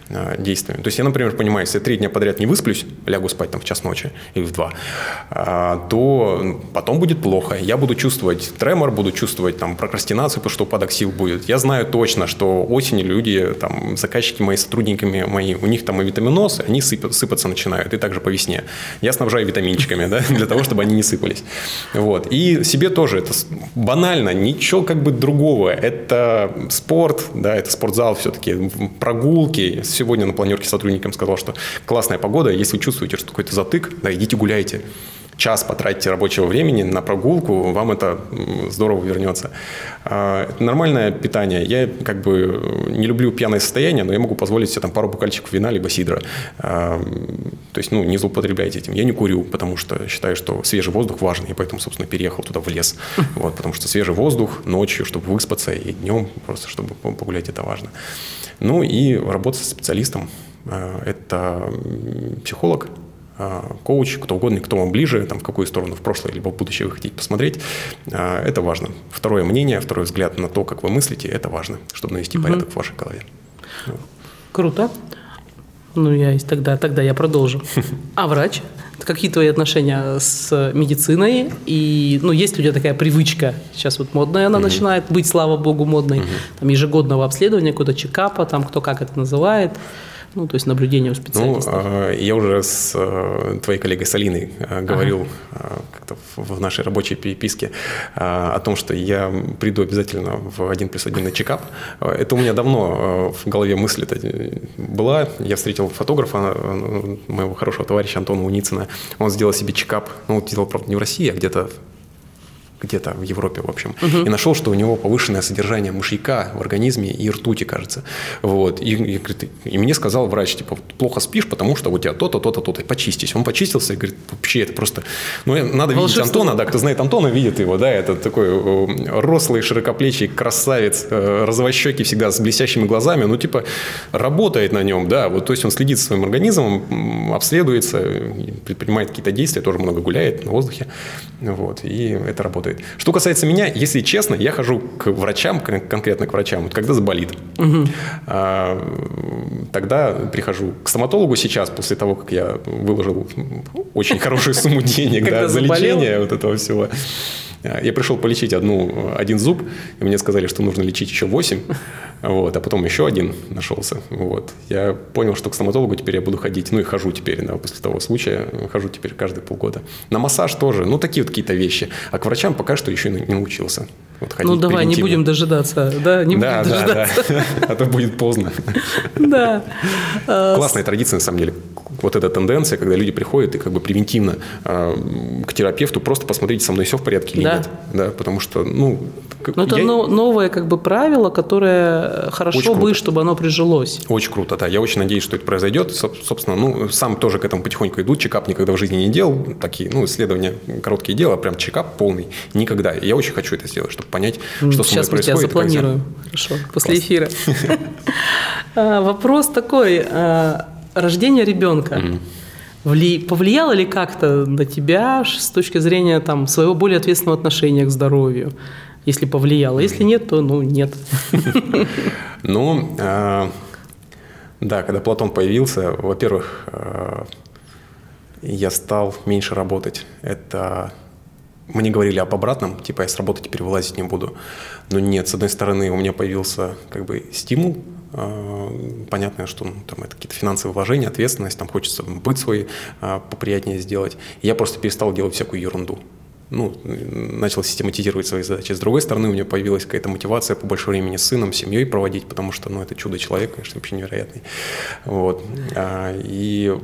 а, действиями. То есть я, например, понимаю, если я три дня подряд не высплюсь, лягу спать там в час ночи или в два, то потом будет плохо. Я буду чувствовать тремор, буду чувствовать там прокрастинацию, потому что упадок сил будет. Я знаю точно, что осенью люди, там, заказчики мои, сотрудниками мои, у них там и витаминоз, они сыпаться начинают, и также по весне. Я снабжаю витаминчиками, да, для того, чтобы они не сыпались. Вот. И себе тоже это банально, ничего как бы другого. Это спорт, да, это спортзал все-таки, прогулки. Сегодня на планерке сотрудникам сказал, что классная погода, если чувствуете, что какой-то затык, да, идите гуляйте час потратите рабочего времени на прогулку, вам это здорово вернется. А, это нормальное питание. Я как бы не люблю пьяное состояние, но я могу позволить себе там пару букальчиков вина либо сидра. А, то есть, ну, не злоупотребляйте этим. Я не курю, потому что считаю, что свежий воздух важный, и поэтому, собственно, переехал туда в лес. *laughs* Вот, потому что свежий воздух ночью, чтобы выспаться, и днем просто, чтобы погулять, это важно. Ну и работа со специалистом. А, это психолог, коуч, кто угодно, кто вам ближе, там, в какую сторону в прошлое либо в будущее вы хотите посмотреть, а, это важно. Второе мнение, второй взгляд на то, как вы мыслите, это важно, чтобы навести угу. порядок в вашей голове. Круто. Ну, я тогда, тогда я продолжу. А врач? Какие твои отношения с медициной? И, ну, есть ли у тебя такая привычка, сейчас вот модная она угу. начинает быть, слава богу, модной, угу. там, ежегодного обследования, какого-то чекапа, там, кто как это называет. Ну, то есть наблюдение у специалистов. Ну, я уже с э, твоей коллегой Салиной э, говорил ага. как-то в нашей рабочей переписке о том, что я приду обязательно в один плюс один на чекап. Это у меня давно в голове мысль была. Я встретил фотографа, моего хорошего товарища Антона Уницына. Он сделал себе чекап, ну, делал, правда, не в России, а где-то где-то в Европе, в общем, угу. и нашел, что у него повышенное содержание мышьяка в организме и ртути, кажется. Вот. И, и, и мне сказал врач, типа, плохо спишь, потому что у тебя то-то, то-то, то-то, почистись. Он почистился и говорит, вообще это просто... Ну, надо Волшебство. видеть Антона, да, кто знает Антона, видит его, да, это такой э, рослый, широкоплечий красавец, э, розовощекий всегда с блестящими глазами, ну, типа, работает на нем, да, вот, то есть он следит за своим организмом, обследуется, предпринимает какие-то действия, тоже много гуляет на воздухе, вот, и это работает работает. Что касается меня, если честно, я хожу к врачам, конкретно к врачам, вот когда заболит. Угу. А, тогда прихожу к стоматологу сейчас, после того, как я выложил очень хорошую сумму *laughs* денег за лечение вот этого всего. А, я пришел полечить одну, один зуб, и мне сказали, что нужно лечить еще 8, вот, а потом еще один нашелся. Вот. Я понял, что к стоматологу теперь я буду ходить, ну и хожу теперь, да, после того случая, хожу теперь каждые полгода. На массаж тоже, ну такие вот какие-то вещи. А к врачам пока что еще не научился. Вот ну давай, не будем дожидаться, да, не да, будем да, дожидаться. Да. А то будет поздно. Да. *laughs* Классная традиция, на самом деле. Вот эта тенденция, когда люди приходят и как бы превентивно э, к терапевту просто посмотрите, со мной все в порядке или да. нет. Да, потому что, ну... Но я... это новое как бы правило, которое хорошо бы, чтобы оно прижилось. Очень круто, да. Я очень надеюсь, что это произойдет. Собственно, ну, сам тоже к этому потихоньку иду. Чекап никогда в жизни не делал. Такие, ну, исследования короткие дела, прям чекап полный. Никогда. И я очень хочу это сделать, чтобы понять, что Сейчас со мной происходит. Сейчас мы тебя запланируем. Хорошо, после Класс. эфира. *laughs* А, вопрос такой. А, рождение ребенка. Повлияло ли как-то на тебя с точки зрения там, своего более ответственного отношения к здоровью? Если повлияло. Если нет, то ну нет. *laughs* Ну, а, да, когда Платон появился, во-первых, я стал меньше работать. Это мне говорили об обратном, типа я с работы теперь вылазить не буду. Но нет, с одной стороны у меня появился как бы стимул, э, понятно, что ну, там это какие-то финансовые вложения, ответственность, там хочется быт свой э, поприятнее сделать. И я просто перестал делать всякую ерунду ну, начал систематизировать свои задачи. С другой стороны, у меня появилась какая-то мотивация по больше времени с сыном, с семьей проводить, потому что, ну, это чудо-человек, конечно, вообще невероятный. Вот. А, и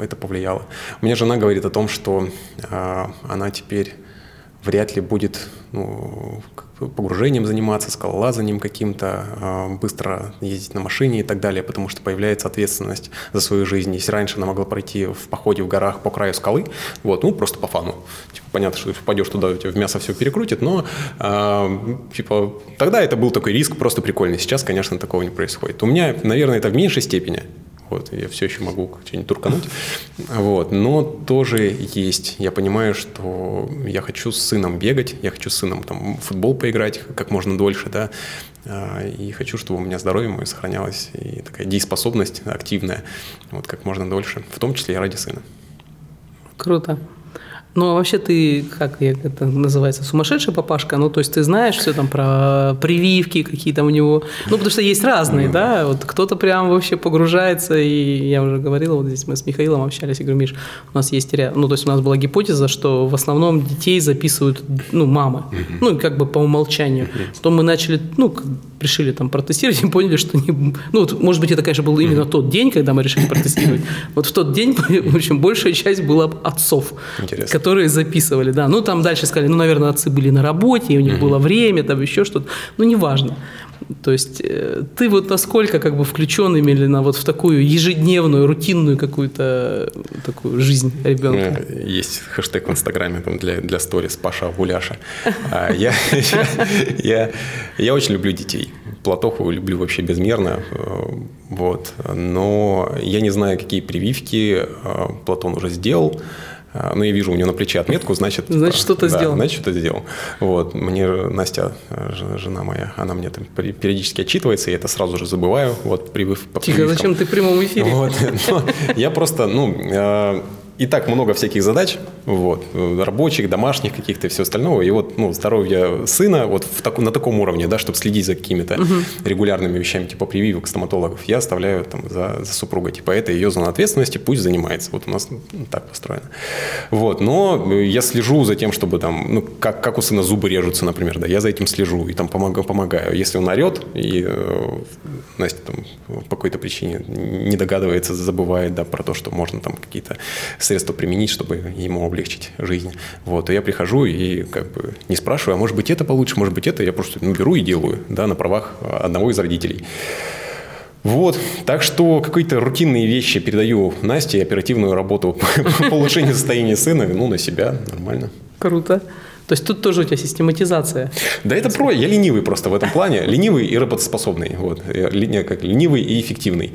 это повлияло. У меня жена говорит о том, что а, она теперь вряд ли будет ну, погружением заниматься, скалолазанием каким-то, а, быстро ездить на машине и так далее, потому что появляется ответственность за свою жизнь. Если раньше она могла пройти в походе в горах по краю скалы, вот, ну, просто по фану. Типа, понятно, что ты впадешь туда, тебя в мясо все перекрутит, но э, типа, тогда это был такой риск просто прикольный. Сейчас, конечно, такого не происходит. У меня, наверное, это в меньшей степени. Вот, я все еще могу что-нибудь туркануть. Вот, но тоже есть. Я понимаю, что я хочу с сыном бегать, я хочу с сыном там, в футбол поиграть как можно дольше, да, а, и хочу, чтобы у меня здоровье мое сохранялось, и такая дееспособность активная, вот как можно дольше, в том числе и ради сына. Круто. Ну, а вообще ты, как это называется, сумасшедший папашка? Ну, то есть ты знаешь все там про прививки какие там у него? Ну, потому что есть разные, да? Вот кто-то прям вообще погружается, и я уже говорила, вот здесь мы с Михаилом общались, я говорю, Миш, у нас есть, ну, то есть у нас была гипотеза, что в основном детей записывают, ну, мамы, ну, как бы по умолчанию. Потом мы начали, ну, решили там протестировать и поняли, что не... Ну, вот, может быть, это, конечно, был именно тот день, когда мы решили протестировать. Вот в тот день, *laughs* в общем, большая часть была отцов. Интересно которые записывали, да. Ну, там дальше сказали, ну, наверное, отцы были на работе, и у них было время, там еще что-то. Ну, неважно. То есть э, ты вот насколько как бы включен именно вот в такую ежедневную, рутинную какую-то такую жизнь ребенка? Есть хэштег в Инстаграме там, для, для сторис Паша Гуляша. А, я, *laughs* я, я очень люблю детей. Платоху люблю вообще безмерно. Э, вот. Но я не знаю, какие прививки э, Платон уже сделал. А, ну, я вижу у него на плече отметку, значит... Значит, что-то да, сделал. Значит, что-то сделал. Вот. Мне Настя, э, жена моя, она мне там периодически отчитывается, я это сразу же забываю. Вот, привыв, Тихо, зачем ты в прямом эфире? Вот. *laughs* Я просто, ну, э, и так много всяких задач, вот, рабочих, домашних каких-то и все остальное. И вот ну, здоровье сына вот в так, на таком уровне, да, чтобы следить за какими-то угу. регулярными вещами, типа прививок стоматологов, я оставляю там за, за супругой. Типа это ее зона ответственности, пусть занимается. Вот у нас ну, так построено. Вот, но я слежу за тем, чтобы там, ну, как, как у сына зубы режутся, например, да, я за этим слежу и там помогаю, помогаю. Если он орет, и э, Настя там по какой-то причине не догадывается, забывает, да, про то, что можно там какие-то средства применить, чтобы ему облегчить жизнь. Вот, и я прихожу и как бы не спрашиваю, а может быть это получше, может быть это, я просто ну, беру и делаю, да, на правах одного из родителей. Вот, так что какие-то рутинные вещи передаю Насте, оперативную работу *laughs* по улучшению состояния сына, ну, на себя, нормально. Круто. То есть тут тоже у тебя систематизация. Да это про, я ленивый просто в этом плане. Ленивый и работоспособный. Вот. Я, как ленивый и эффективный.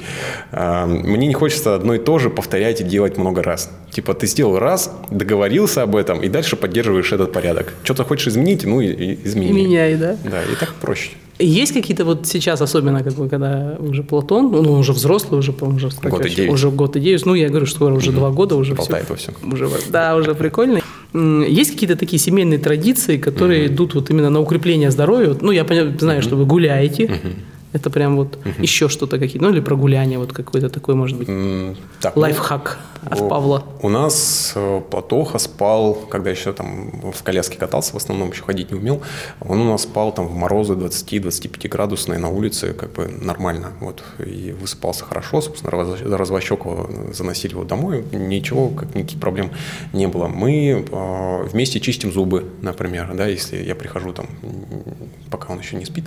А, мне не хочется одно и то же повторять и делать много раз. Типа ты сделал раз, договорился об этом, и дальше поддерживаешь этот порядок. Что-то хочешь изменить, ну и измени. Меняй, да? Да, и так проще. Есть какие-то вот сейчас, особенно как бы, когда уже Платон, ну, он уже взрослый, уже, по-моему, уже, год и 9. уже год и 9, ну, я говорю, что уже угу. два года, уже Болтает все. во. Уже, да, уже прикольный. Есть какие-то такие семейные традиции, которые угу. идут вот именно на укрепление здоровья? Ну, я знаю, угу. что вы гуляете. Угу. Это прям вот угу. еще что-то какие-то, ну или прогуляние вот какой-то такой, может быть, так, ну, лайфхак ну, от Павла. У нас э, Платоха спал, когда еще там в коляске катался, в основном еще ходить не умел, он у нас спал там в морозы 20-25 градусные на улице, как бы нормально, вот, и высыпался хорошо, собственно, развощекого заносили его домой, ничего, как никаких проблем не было. Мы э, вместе чистим зубы, например, да, если я прихожу там, пока он еще не спит,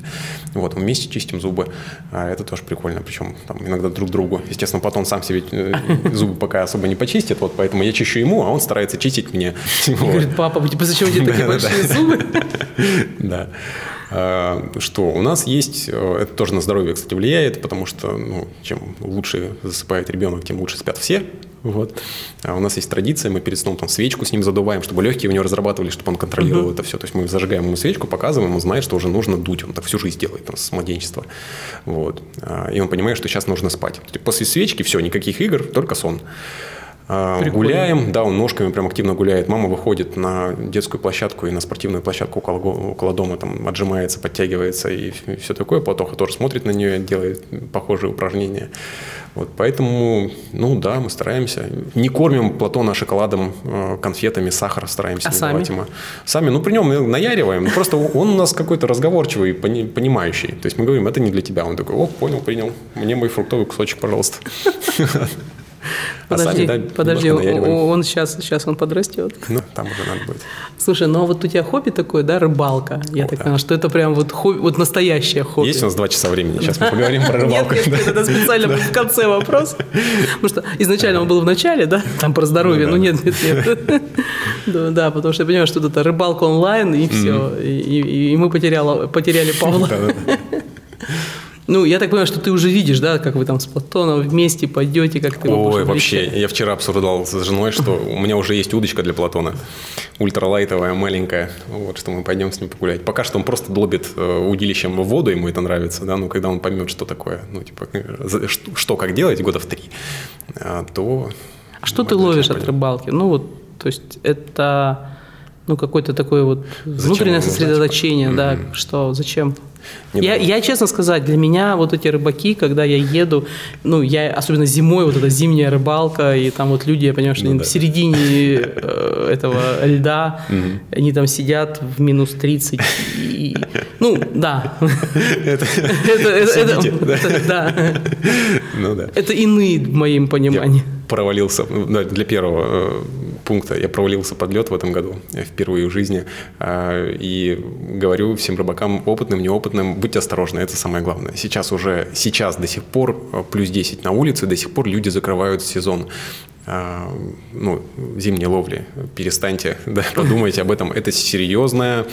вот, вместе чистим зубы, зубы. А это тоже прикольно, причем там иногда друг другу. Естественно, потом сам себе э, зубы пока особо не почистит, вот поэтому я чищу ему, а он старается чистить мне. И *laughs* говорит, папа, типа, зачем у тебя *laughs* такие большие зубы? *laughs* Да. А, что у нас есть, э, это тоже на здоровье, кстати, влияет, потому что ну, чем лучше засыпает ребенок, тем лучше спят все. Вот. А у нас есть традиция, мы перед сном там свечку с ним задуваем, чтобы легкие у него разрабатывали, чтобы он контролировал uh-huh. это все. То есть мы зажигаем ему свечку, показываем, он знает, что уже нужно дуть. Он так всю жизнь делает там, с младенчества. Вот. А, и он понимает, что сейчас нужно спать. После свечки все, никаких игр, только сон. А, Прикольно. Гуляем, да, он ножками прям активно гуляет. Мама выходит на детскую площадку и на спортивную площадку около, около дома, там отжимается, подтягивается и все такое. Платоха тоже смотрит на нее, делает похожие упражнения. Вот, поэтому, ну да, мы стараемся. Не кормим Платона шоколадом, э, конфетами, сахар стараемся а не давать ему. Сами, ну при нем наяриваем. Просто он у нас какой-то разговорчивый, понимающий. То есть мы говорим, это не для тебя. Он такой, о, понял, принял. Мне мой фруктовый кусочек, пожалуйста. *laughs* Подожди, а сами, да, подожди, он сейчас, сейчас он подрастет. Ну, там уже надо будет. Слушай, ну а вот у тебя хобби такое, да, рыбалка? Я О, так да. поняла, что это прям вот хобби, вот настоящее хобби. Есть у нас два часа времени, сейчас мы поговорим про рыбалку. нет, нет, это специально в конце вопрос. Потому что изначально он был в начале, да, там про здоровье, Ну ну нет, нет, нет. Да, потому что я понимаю, что это рыбалка онлайн, и все. И, мы потеряли Павла. Ну, я так понимаю, что ты уже видишь, да, как вы там с Платоном вместе пойдете, как ты его Ой, вообще, я вчера обсуждал с женой, что *laughs* у меня уже есть удочка для Платона. Ультралайтовая, маленькая. Вот, что мы пойдем с ним погулять. Пока что он просто долбит э, удилищем в воду, ему это нравится, да, но когда он поймет, что такое, ну, типа, э, что, как делать года в три, а, то... А что ты ловишь от рыбалки? Ну, вот, то есть это, ну, какое-то такое вот внутреннее ему, знаете, сосредоточение, да, Мгм. что, зачем? Не я, я, честно сказать, для меня вот эти рыбаки, когда я еду, ну, я, особенно зимой, вот эта зимняя рыбалка, и там вот люди, я понимаю, что Ну они да. в середине э, этого льда, они там сидят в минус 30, и, ну, да. Это- это- да. это- Да. Ну да. Это иные в моем Я понимании. провалился, ну, для первого э, пункта, я провалился под лед в этом году, э, впервые в жизни. А, И говорю всем рыбакам, опытным, неопытным, будьте осторожны, это самое главное. Сейчас уже, сейчас до сих пор э, плюс 10 на улице, до сих пор люди закрывают сезон а, ну, зимней ловли. Перестаньте, *laughs* да, подумайте об этом. Это серьезная,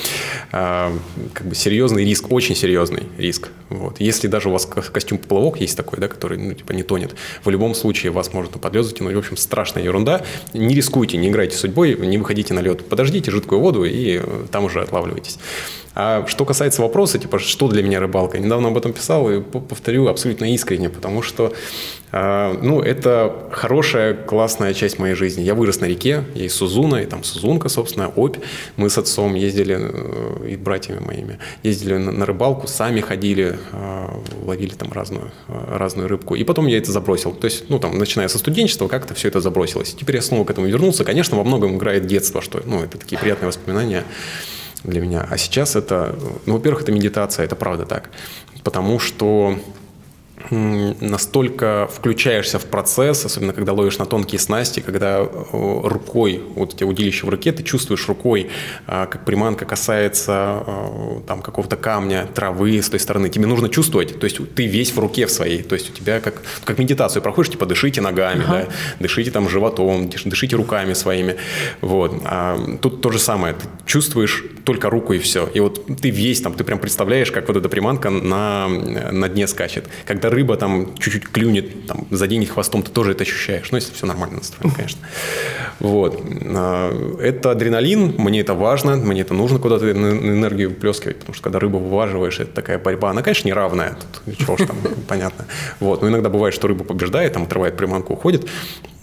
а, как бы серьезный риск, очень серьезный риск. Вот. Если даже у вас ко- костюм поплавок есть такой, да, который ну, типа не тонет, в любом случае вас может на подлет затянуть. В общем, страшная ерунда. Не рискуйте, не играйте судьбой, не выходите на лед. Подождите жидкую воду и э, там уже отлавливайтесь. А что касается вопроса, типа, что для меня рыбалка? Я недавно об этом писал и повторю абсолютно искренне, потому что, а, ну, это хорошая, классная часть моей жизни. Я вырос на реке, я из Сузуна, и там Сузунка, собственно, Обь. Мы с отцом ездили, э, и братьями моими, ездили на, на рыбалку, сами ходили, а, ловили там разную, а, разную рыбку. И потом я это забросил. То есть, ну, там, начиная со студенчества, как-то все это забросилось. Теперь я снова к этому вернулся. Конечно, во многом играет детство, что, ну, это такие приятные воспоминания для меня. А сейчас это, ну, во-первых, это медитация, это правда так. Потому что настолько включаешься в процесс, особенно когда ловишь на тонкие снасти, когда э, рукой, вот у тебя удилище в руке, ты чувствуешь рукой, а, как приманка касается э, там какого-то камня, травы с той стороны. Тебе нужно чувствовать, то есть ты весь в руке в своей, то есть у тебя как, как медитацию проходишь, типа дышите ногами, да, дышите там животом, дыш- дышите руками своими. Вот. А тут то же самое, ты чувствуешь только руку и все. И вот ты весь там, ты прям представляешь, как вот эта приманка на, на дне скачет. Когда рыба там чуть-чуть клюнет, там, заденет хвостом, ты тоже это ощущаешь. Ну, если все нормально настроено, конечно. Вот. А, Это адреналин, мне это важно, мне это нужно куда-то эн- энергию плескивать, потому что когда рыбу вываживаешь, это такая борьба. Она, конечно, неравная, тут чего ж там, *laughs* понятно. Вот. Но иногда бывает, что рыба побеждает, там отрывает приманку, уходит.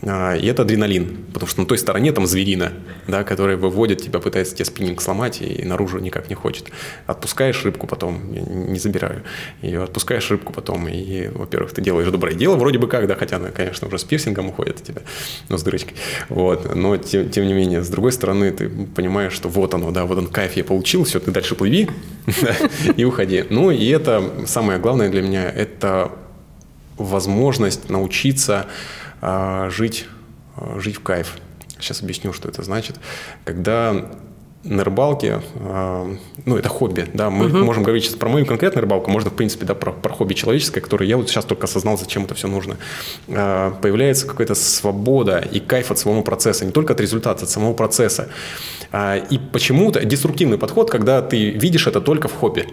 А, И это адреналин, потому что на той стороне там зверина, да, которая выводит тебя, пытается тебе спиннинг сломать и наружу никак не хочет. Отпускаешь рыбку потом, не забираю, ее отпускаешь рыбку потом, и, во-первых, ты делаешь доброе дело, вроде бы как, да, хотя она, конечно, уже с пирсингом уходит от тебя, но с дырочкой. Вот. Но, тем, тем не менее, с другой стороны, ты понимаешь, что вот оно, да, вот он кайф я получил, все, ты дальше плыви *laughs* и уходи. Ну, и это самое главное для меня, это возможность научиться жить, а, жить в кайф. Сейчас объясню, что это значит. Когда на рыбалке, а, ну, это хобби, да, мы можем говорить сейчас про мою конкретную рыбалку, можно, в принципе, да, про, про хобби человеческое, которое я вот сейчас только осознал, зачем это все нужно. А, появляется какая-то свобода и кайф от самого процесса, не только от результата, от самого процесса. А, и почему-то деструктивный подход, когда ты видишь это только в хобби.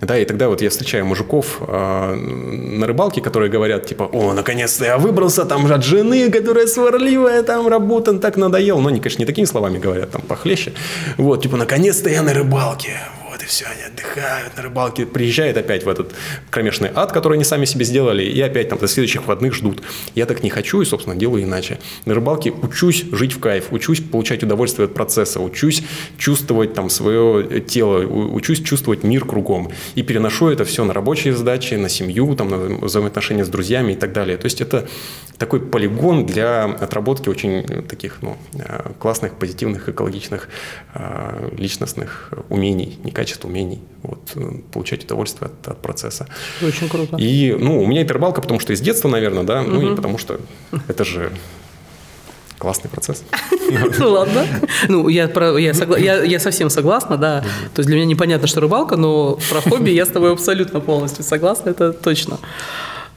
Да, и тогда вот я встречаю мужиков э, на рыбалке, которые говорят, типа, о, наконец-то я выбрался там от жены, которая сварливая, там работа так надоел. Но они, конечно, не такими словами говорят, там похлеще. Вот, типа, наконец-то я на рыбалке. Все, они отдыхают на рыбалке. Приезжает опять в этот кромешный ад, который они сами себе сделали, и опять там до следующих выходных ждут. Я так не хочу и, собственно, делаю иначе. На рыбалке учусь жить в кайф, учусь получать удовольствие от процесса, учусь чувствовать там свое тело, учусь чувствовать мир кругом. И переношу это все на рабочие задачи, на семью, там, на взаимоотношения с друзьями и так далее. То есть это такой полигон для отработки очень таких ну, э, классных, позитивных, экологичных, э, личностных умений, некачественных качество умений, вот, э, получать удовольствие от, от процесса. Очень круто. И, ну, у меня это рыбалка, потому что из детства, наверное, да, ну угу. и потому что это же классный процесс. *laughs* Ну ладно. Ну, я, про, я, согла... я, я совсем согласна, да. То есть для меня непонятно, что рыбалка, но про хобби я с тобой абсолютно полностью согласна, это точно.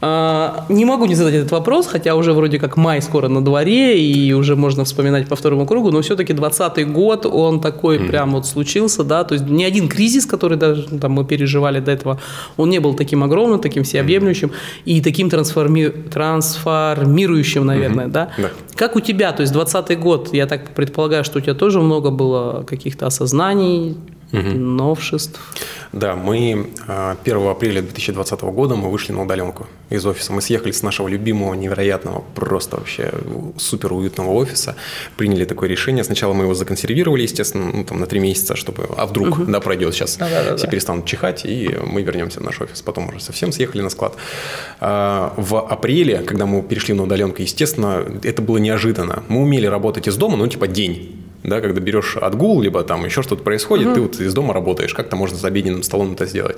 А, не могу не задать этот вопрос, хотя уже вроде как май скоро на дворе, и уже можно вспоминать по второму кругу, но все-таки 20 год, он такой mm. прям вот случился, да, то есть ни один кризис, который даже там, мы переживали до этого, он не был таким огромным, таким всеобъемлющим и таким трансформи... трансформирующим, наверное, mm-hmm. да? да. Как у тебя, то есть 20 год, я так предполагаю, что у тебя тоже много было каких-то осознаний, угу. новшеств. Да, мы 1 а, апреля 2020 года мы вышли на удаленку из офиса. Мы съехали с нашего любимого, невероятного, просто вообще супер уютного офиса, приняли такое решение. Сначала мы его законсервировали, естественно, ну, там, на три месяца, чтобы, а вдруг, угу. да, пройдет сейчас, да, да, да, все да. перестанут чихать, и мы вернемся в наш офис. Потом уже совсем съехали на склад. А, в апреле, когда мы перешли на удаленку, естественно, это было неожиданно. Мы умели работать из дома, ну, типа день да, когда берешь отгул, либо там еще что-то происходит, угу. ты вот из дома работаешь, как-то можно за обеденным столом это сделать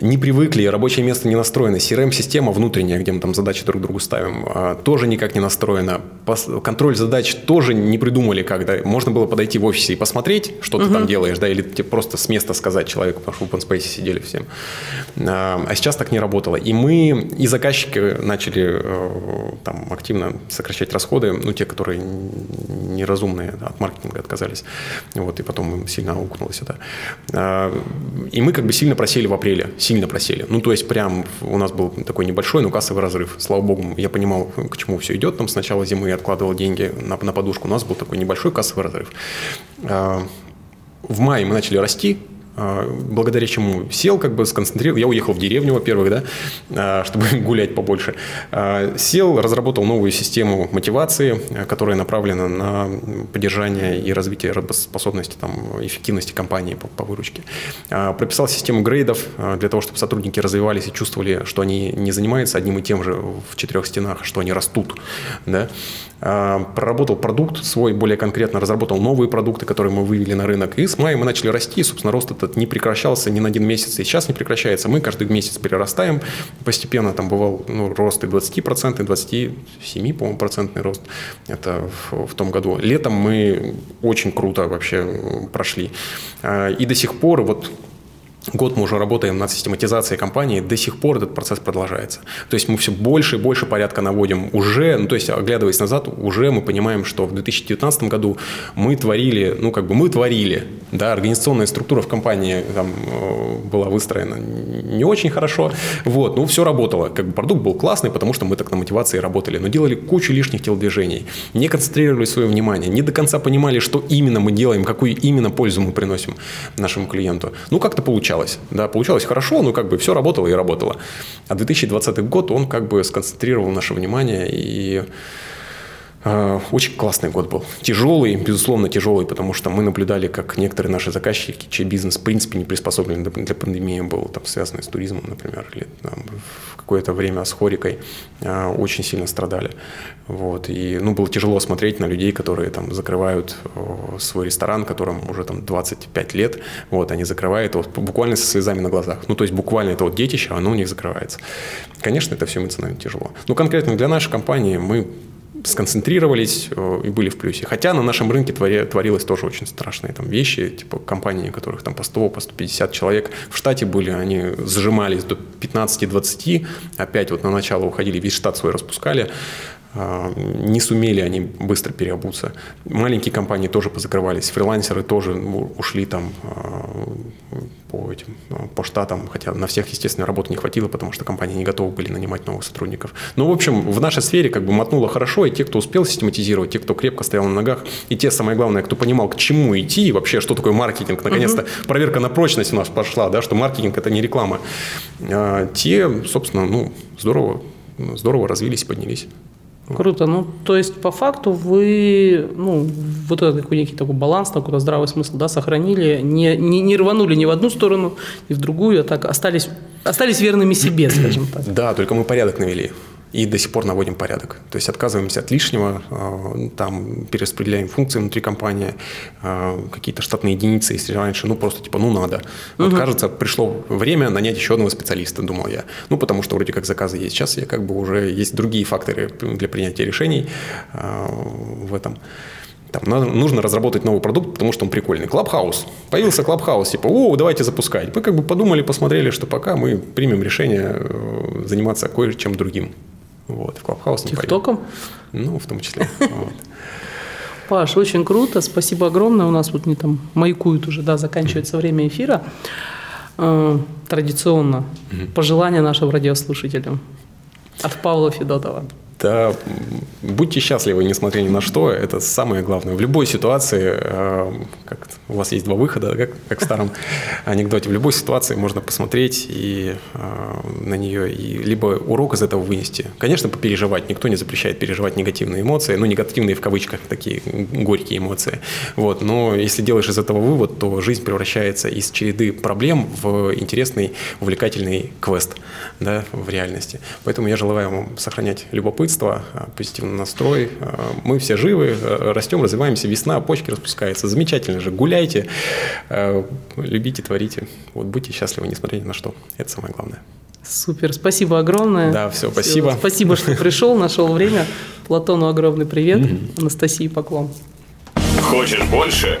не привыкли, рабочее место не настроено, CRM-система внутренняя, где мы там задачи друг другу ставим, а, тоже никак не настроена. Контроль задач тоже не придумали, когда можно было подойти в офисе и посмотреть, что ты там делаешь, да, или тебе просто с места сказать человеку, потому что в OpenSpace сидели всем. А, а сейчас так не работало. И мы, и заказчики начали э, там активно сокращать расходы, ну, те, которые неразумные от маркетинга отказались. Вот, и потом им сильно аукнулось это. А, и мы как бы сильно просели в апреле сильно просели. Ну, то есть, прям у нас был такой небольшой, но кассовый разрыв. Слава богу, я понимал, к чему все идет. Там с начала зимы я откладывал деньги на, на подушку. У нас был такой небольшой кассовый разрыв. А, в мае мы начали расти, благодаря чему сел, как бы сконцентрировал. Я уехал в деревню, во-первых, да, а, чтобы *laughs* гулять побольше. А, сел, разработал новую систему мотивации, которая направлена на поддержание и развитие работоспособности, там, эффективности компании по, по выручке. Прописал систему грейдов для того, чтобы сотрудники развивались и чувствовали, что они не занимаются одним и тем же в четырех стенах, что они растут. Да? Проработал продукт свой более конкретно, разработал новые продукты, которые мы вывели на рынок. И с мая мы начали расти, и, собственно, рост этот не прекращался ни на один месяц, и сейчас не прекращается. Мы каждый месяц перерастаем постепенно. Там бывал ну, рост и 20%, и 27, по-моему, процентный рост. Это в, в том году. Летом мы очень круто вообще прошли. А, и до сих пор вот Год мы уже работаем над систематизацией компании, до сих пор этот процесс продолжается. То есть мы все больше и больше порядка наводим уже, ну то есть оглядываясь назад, уже мы понимаем, что в 2019 году мы творили, ну как бы мы творили, да, организационная структура в компании там э, была выстроена не очень хорошо, вот, но все работало, как бы продукт был классный, потому что мы так на мотивации работали, но делали кучу лишних телодвижений, не концентрировали свое внимание, не до конца понимали, что именно мы делаем, какую именно пользу мы приносим нашему клиенту. Ну как-то получалось получалось. Да, получалось хорошо, но как бы все работало и работало. А 2020 год, он как бы сконцентрировал наше внимание и очень классный год был. Тяжелый, безусловно, тяжелый, потому что мы наблюдали, как некоторые наши заказчики, чей бизнес в принципе не приспособлен для пандемии был, там, связанный с туризмом, например, или там, в какое-то время с хорикой, э, очень сильно страдали. Вот. И ну, было тяжело смотреть на людей, которые там закрывают свой ресторан, которым уже там 25 лет. Вот, они закрывают вот, буквально со слезами на глазах. Ну, то есть буквально это вот детище, оно у них закрывается. Конечно, это все эмоционально тяжело. Но конкретно для нашей компании мы сконцентрировались и были в плюсе. Хотя на нашем рынке твори, творилось тоже очень страшные там вещи, типа компании, которых там по 100, по 150 человек в штате были, они сжимались до 15-20, опять вот на начало уходили, весь штат свой распускали. А, не сумели они быстро переобуться. Маленькие компании тоже позакрывались, фрилансеры тоже ушли там а, по, этим, а, по штатам, хотя на всех, естественно, работы не хватило, потому что компании не готовы были нанимать новых сотрудников. Но, ну, в общем, в нашей сфере как бы мотнуло хорошо, и те, кто успел систематизировать, те, кто крепко стоял на ногах, и те, самое главное, кто понимал, к чему идти, и вообще, что такое маркетинг, наконец-то угу. проверка на прочность у нас пошла, да, что маркетинг – это не реклама. Те, собственно, ну, здорово, здорово развились и поднялись. Круто. Ну, то есть, по факту вы, ну, вот этот какой некий такой баланс, такой здравый смысл, да, сохранили, не, не, не рванули ни в одну сторону, ни в другую, а так остались, остались верными себе, скажем так. Да, только мы порядок навели. И до сих пор наводим порядок. То есть отказываемся от лишнего, э, там перераспределяем функции внутри компании, э, какие-то штатные единицы, если раньше, ну просто типа, ну надо. Вот угу. кажется, пришло время нанять еще одного специалиста, думал я. Ну потому что вроде как заказы есть. Сейчас я как бы уже есть другие факторы для принятия решений э, в этом. Там, нужно разработать новый продукт, потому что он прикольный. Clubhouse. Появился Clubhouse, типа, о, давайте запускать. Мы как бы подумали, посмотрели, что пока мы примем решение заниматься кое-чем другим. Вот, в Clubhouse не Тиктоком? Ну, в том числе. Паш, очень круто. Спасибо огромное. У нас вот не там маякуют уже, да, заканчивается время эфира. Э, традиционно. Пожелания нашим радиослушателям от Павла Федотова. Да, будьте счастливы, несмотря ни на что, это самое главное. В любой ситуации, э, как у вас есть два выхода, как, как в старом *laughs* анекдоте, в любой ситуации можно посмотреть и э, на нее, и либо урок из этого вынести. Конечно, попереживать, никто не запрещает переживать негативные эмоции, ну, негативные в кавычках, такие горькие эмоции. Вот, но если делаешь из этого вывод, то жизнь превращается из череды проблем в интересный, увлекательный квест да, в реальности. Поэтому я желаю вам сохранять любопытство, любопытство, а, позитивный настрой. А, мы все живы, а, растем, развиваемся, весна, почки распускаются. Замечательно же. Гуляйте, любите, творите. Вот будьте счастливы, несмотря ни на что. Это самое главное. Супер, спасибо огромное. Да, все, спасибо. Все, спасибо, что пришел, нашел время. Платону огромный привет, Анастасии поклон. Хочешь больше?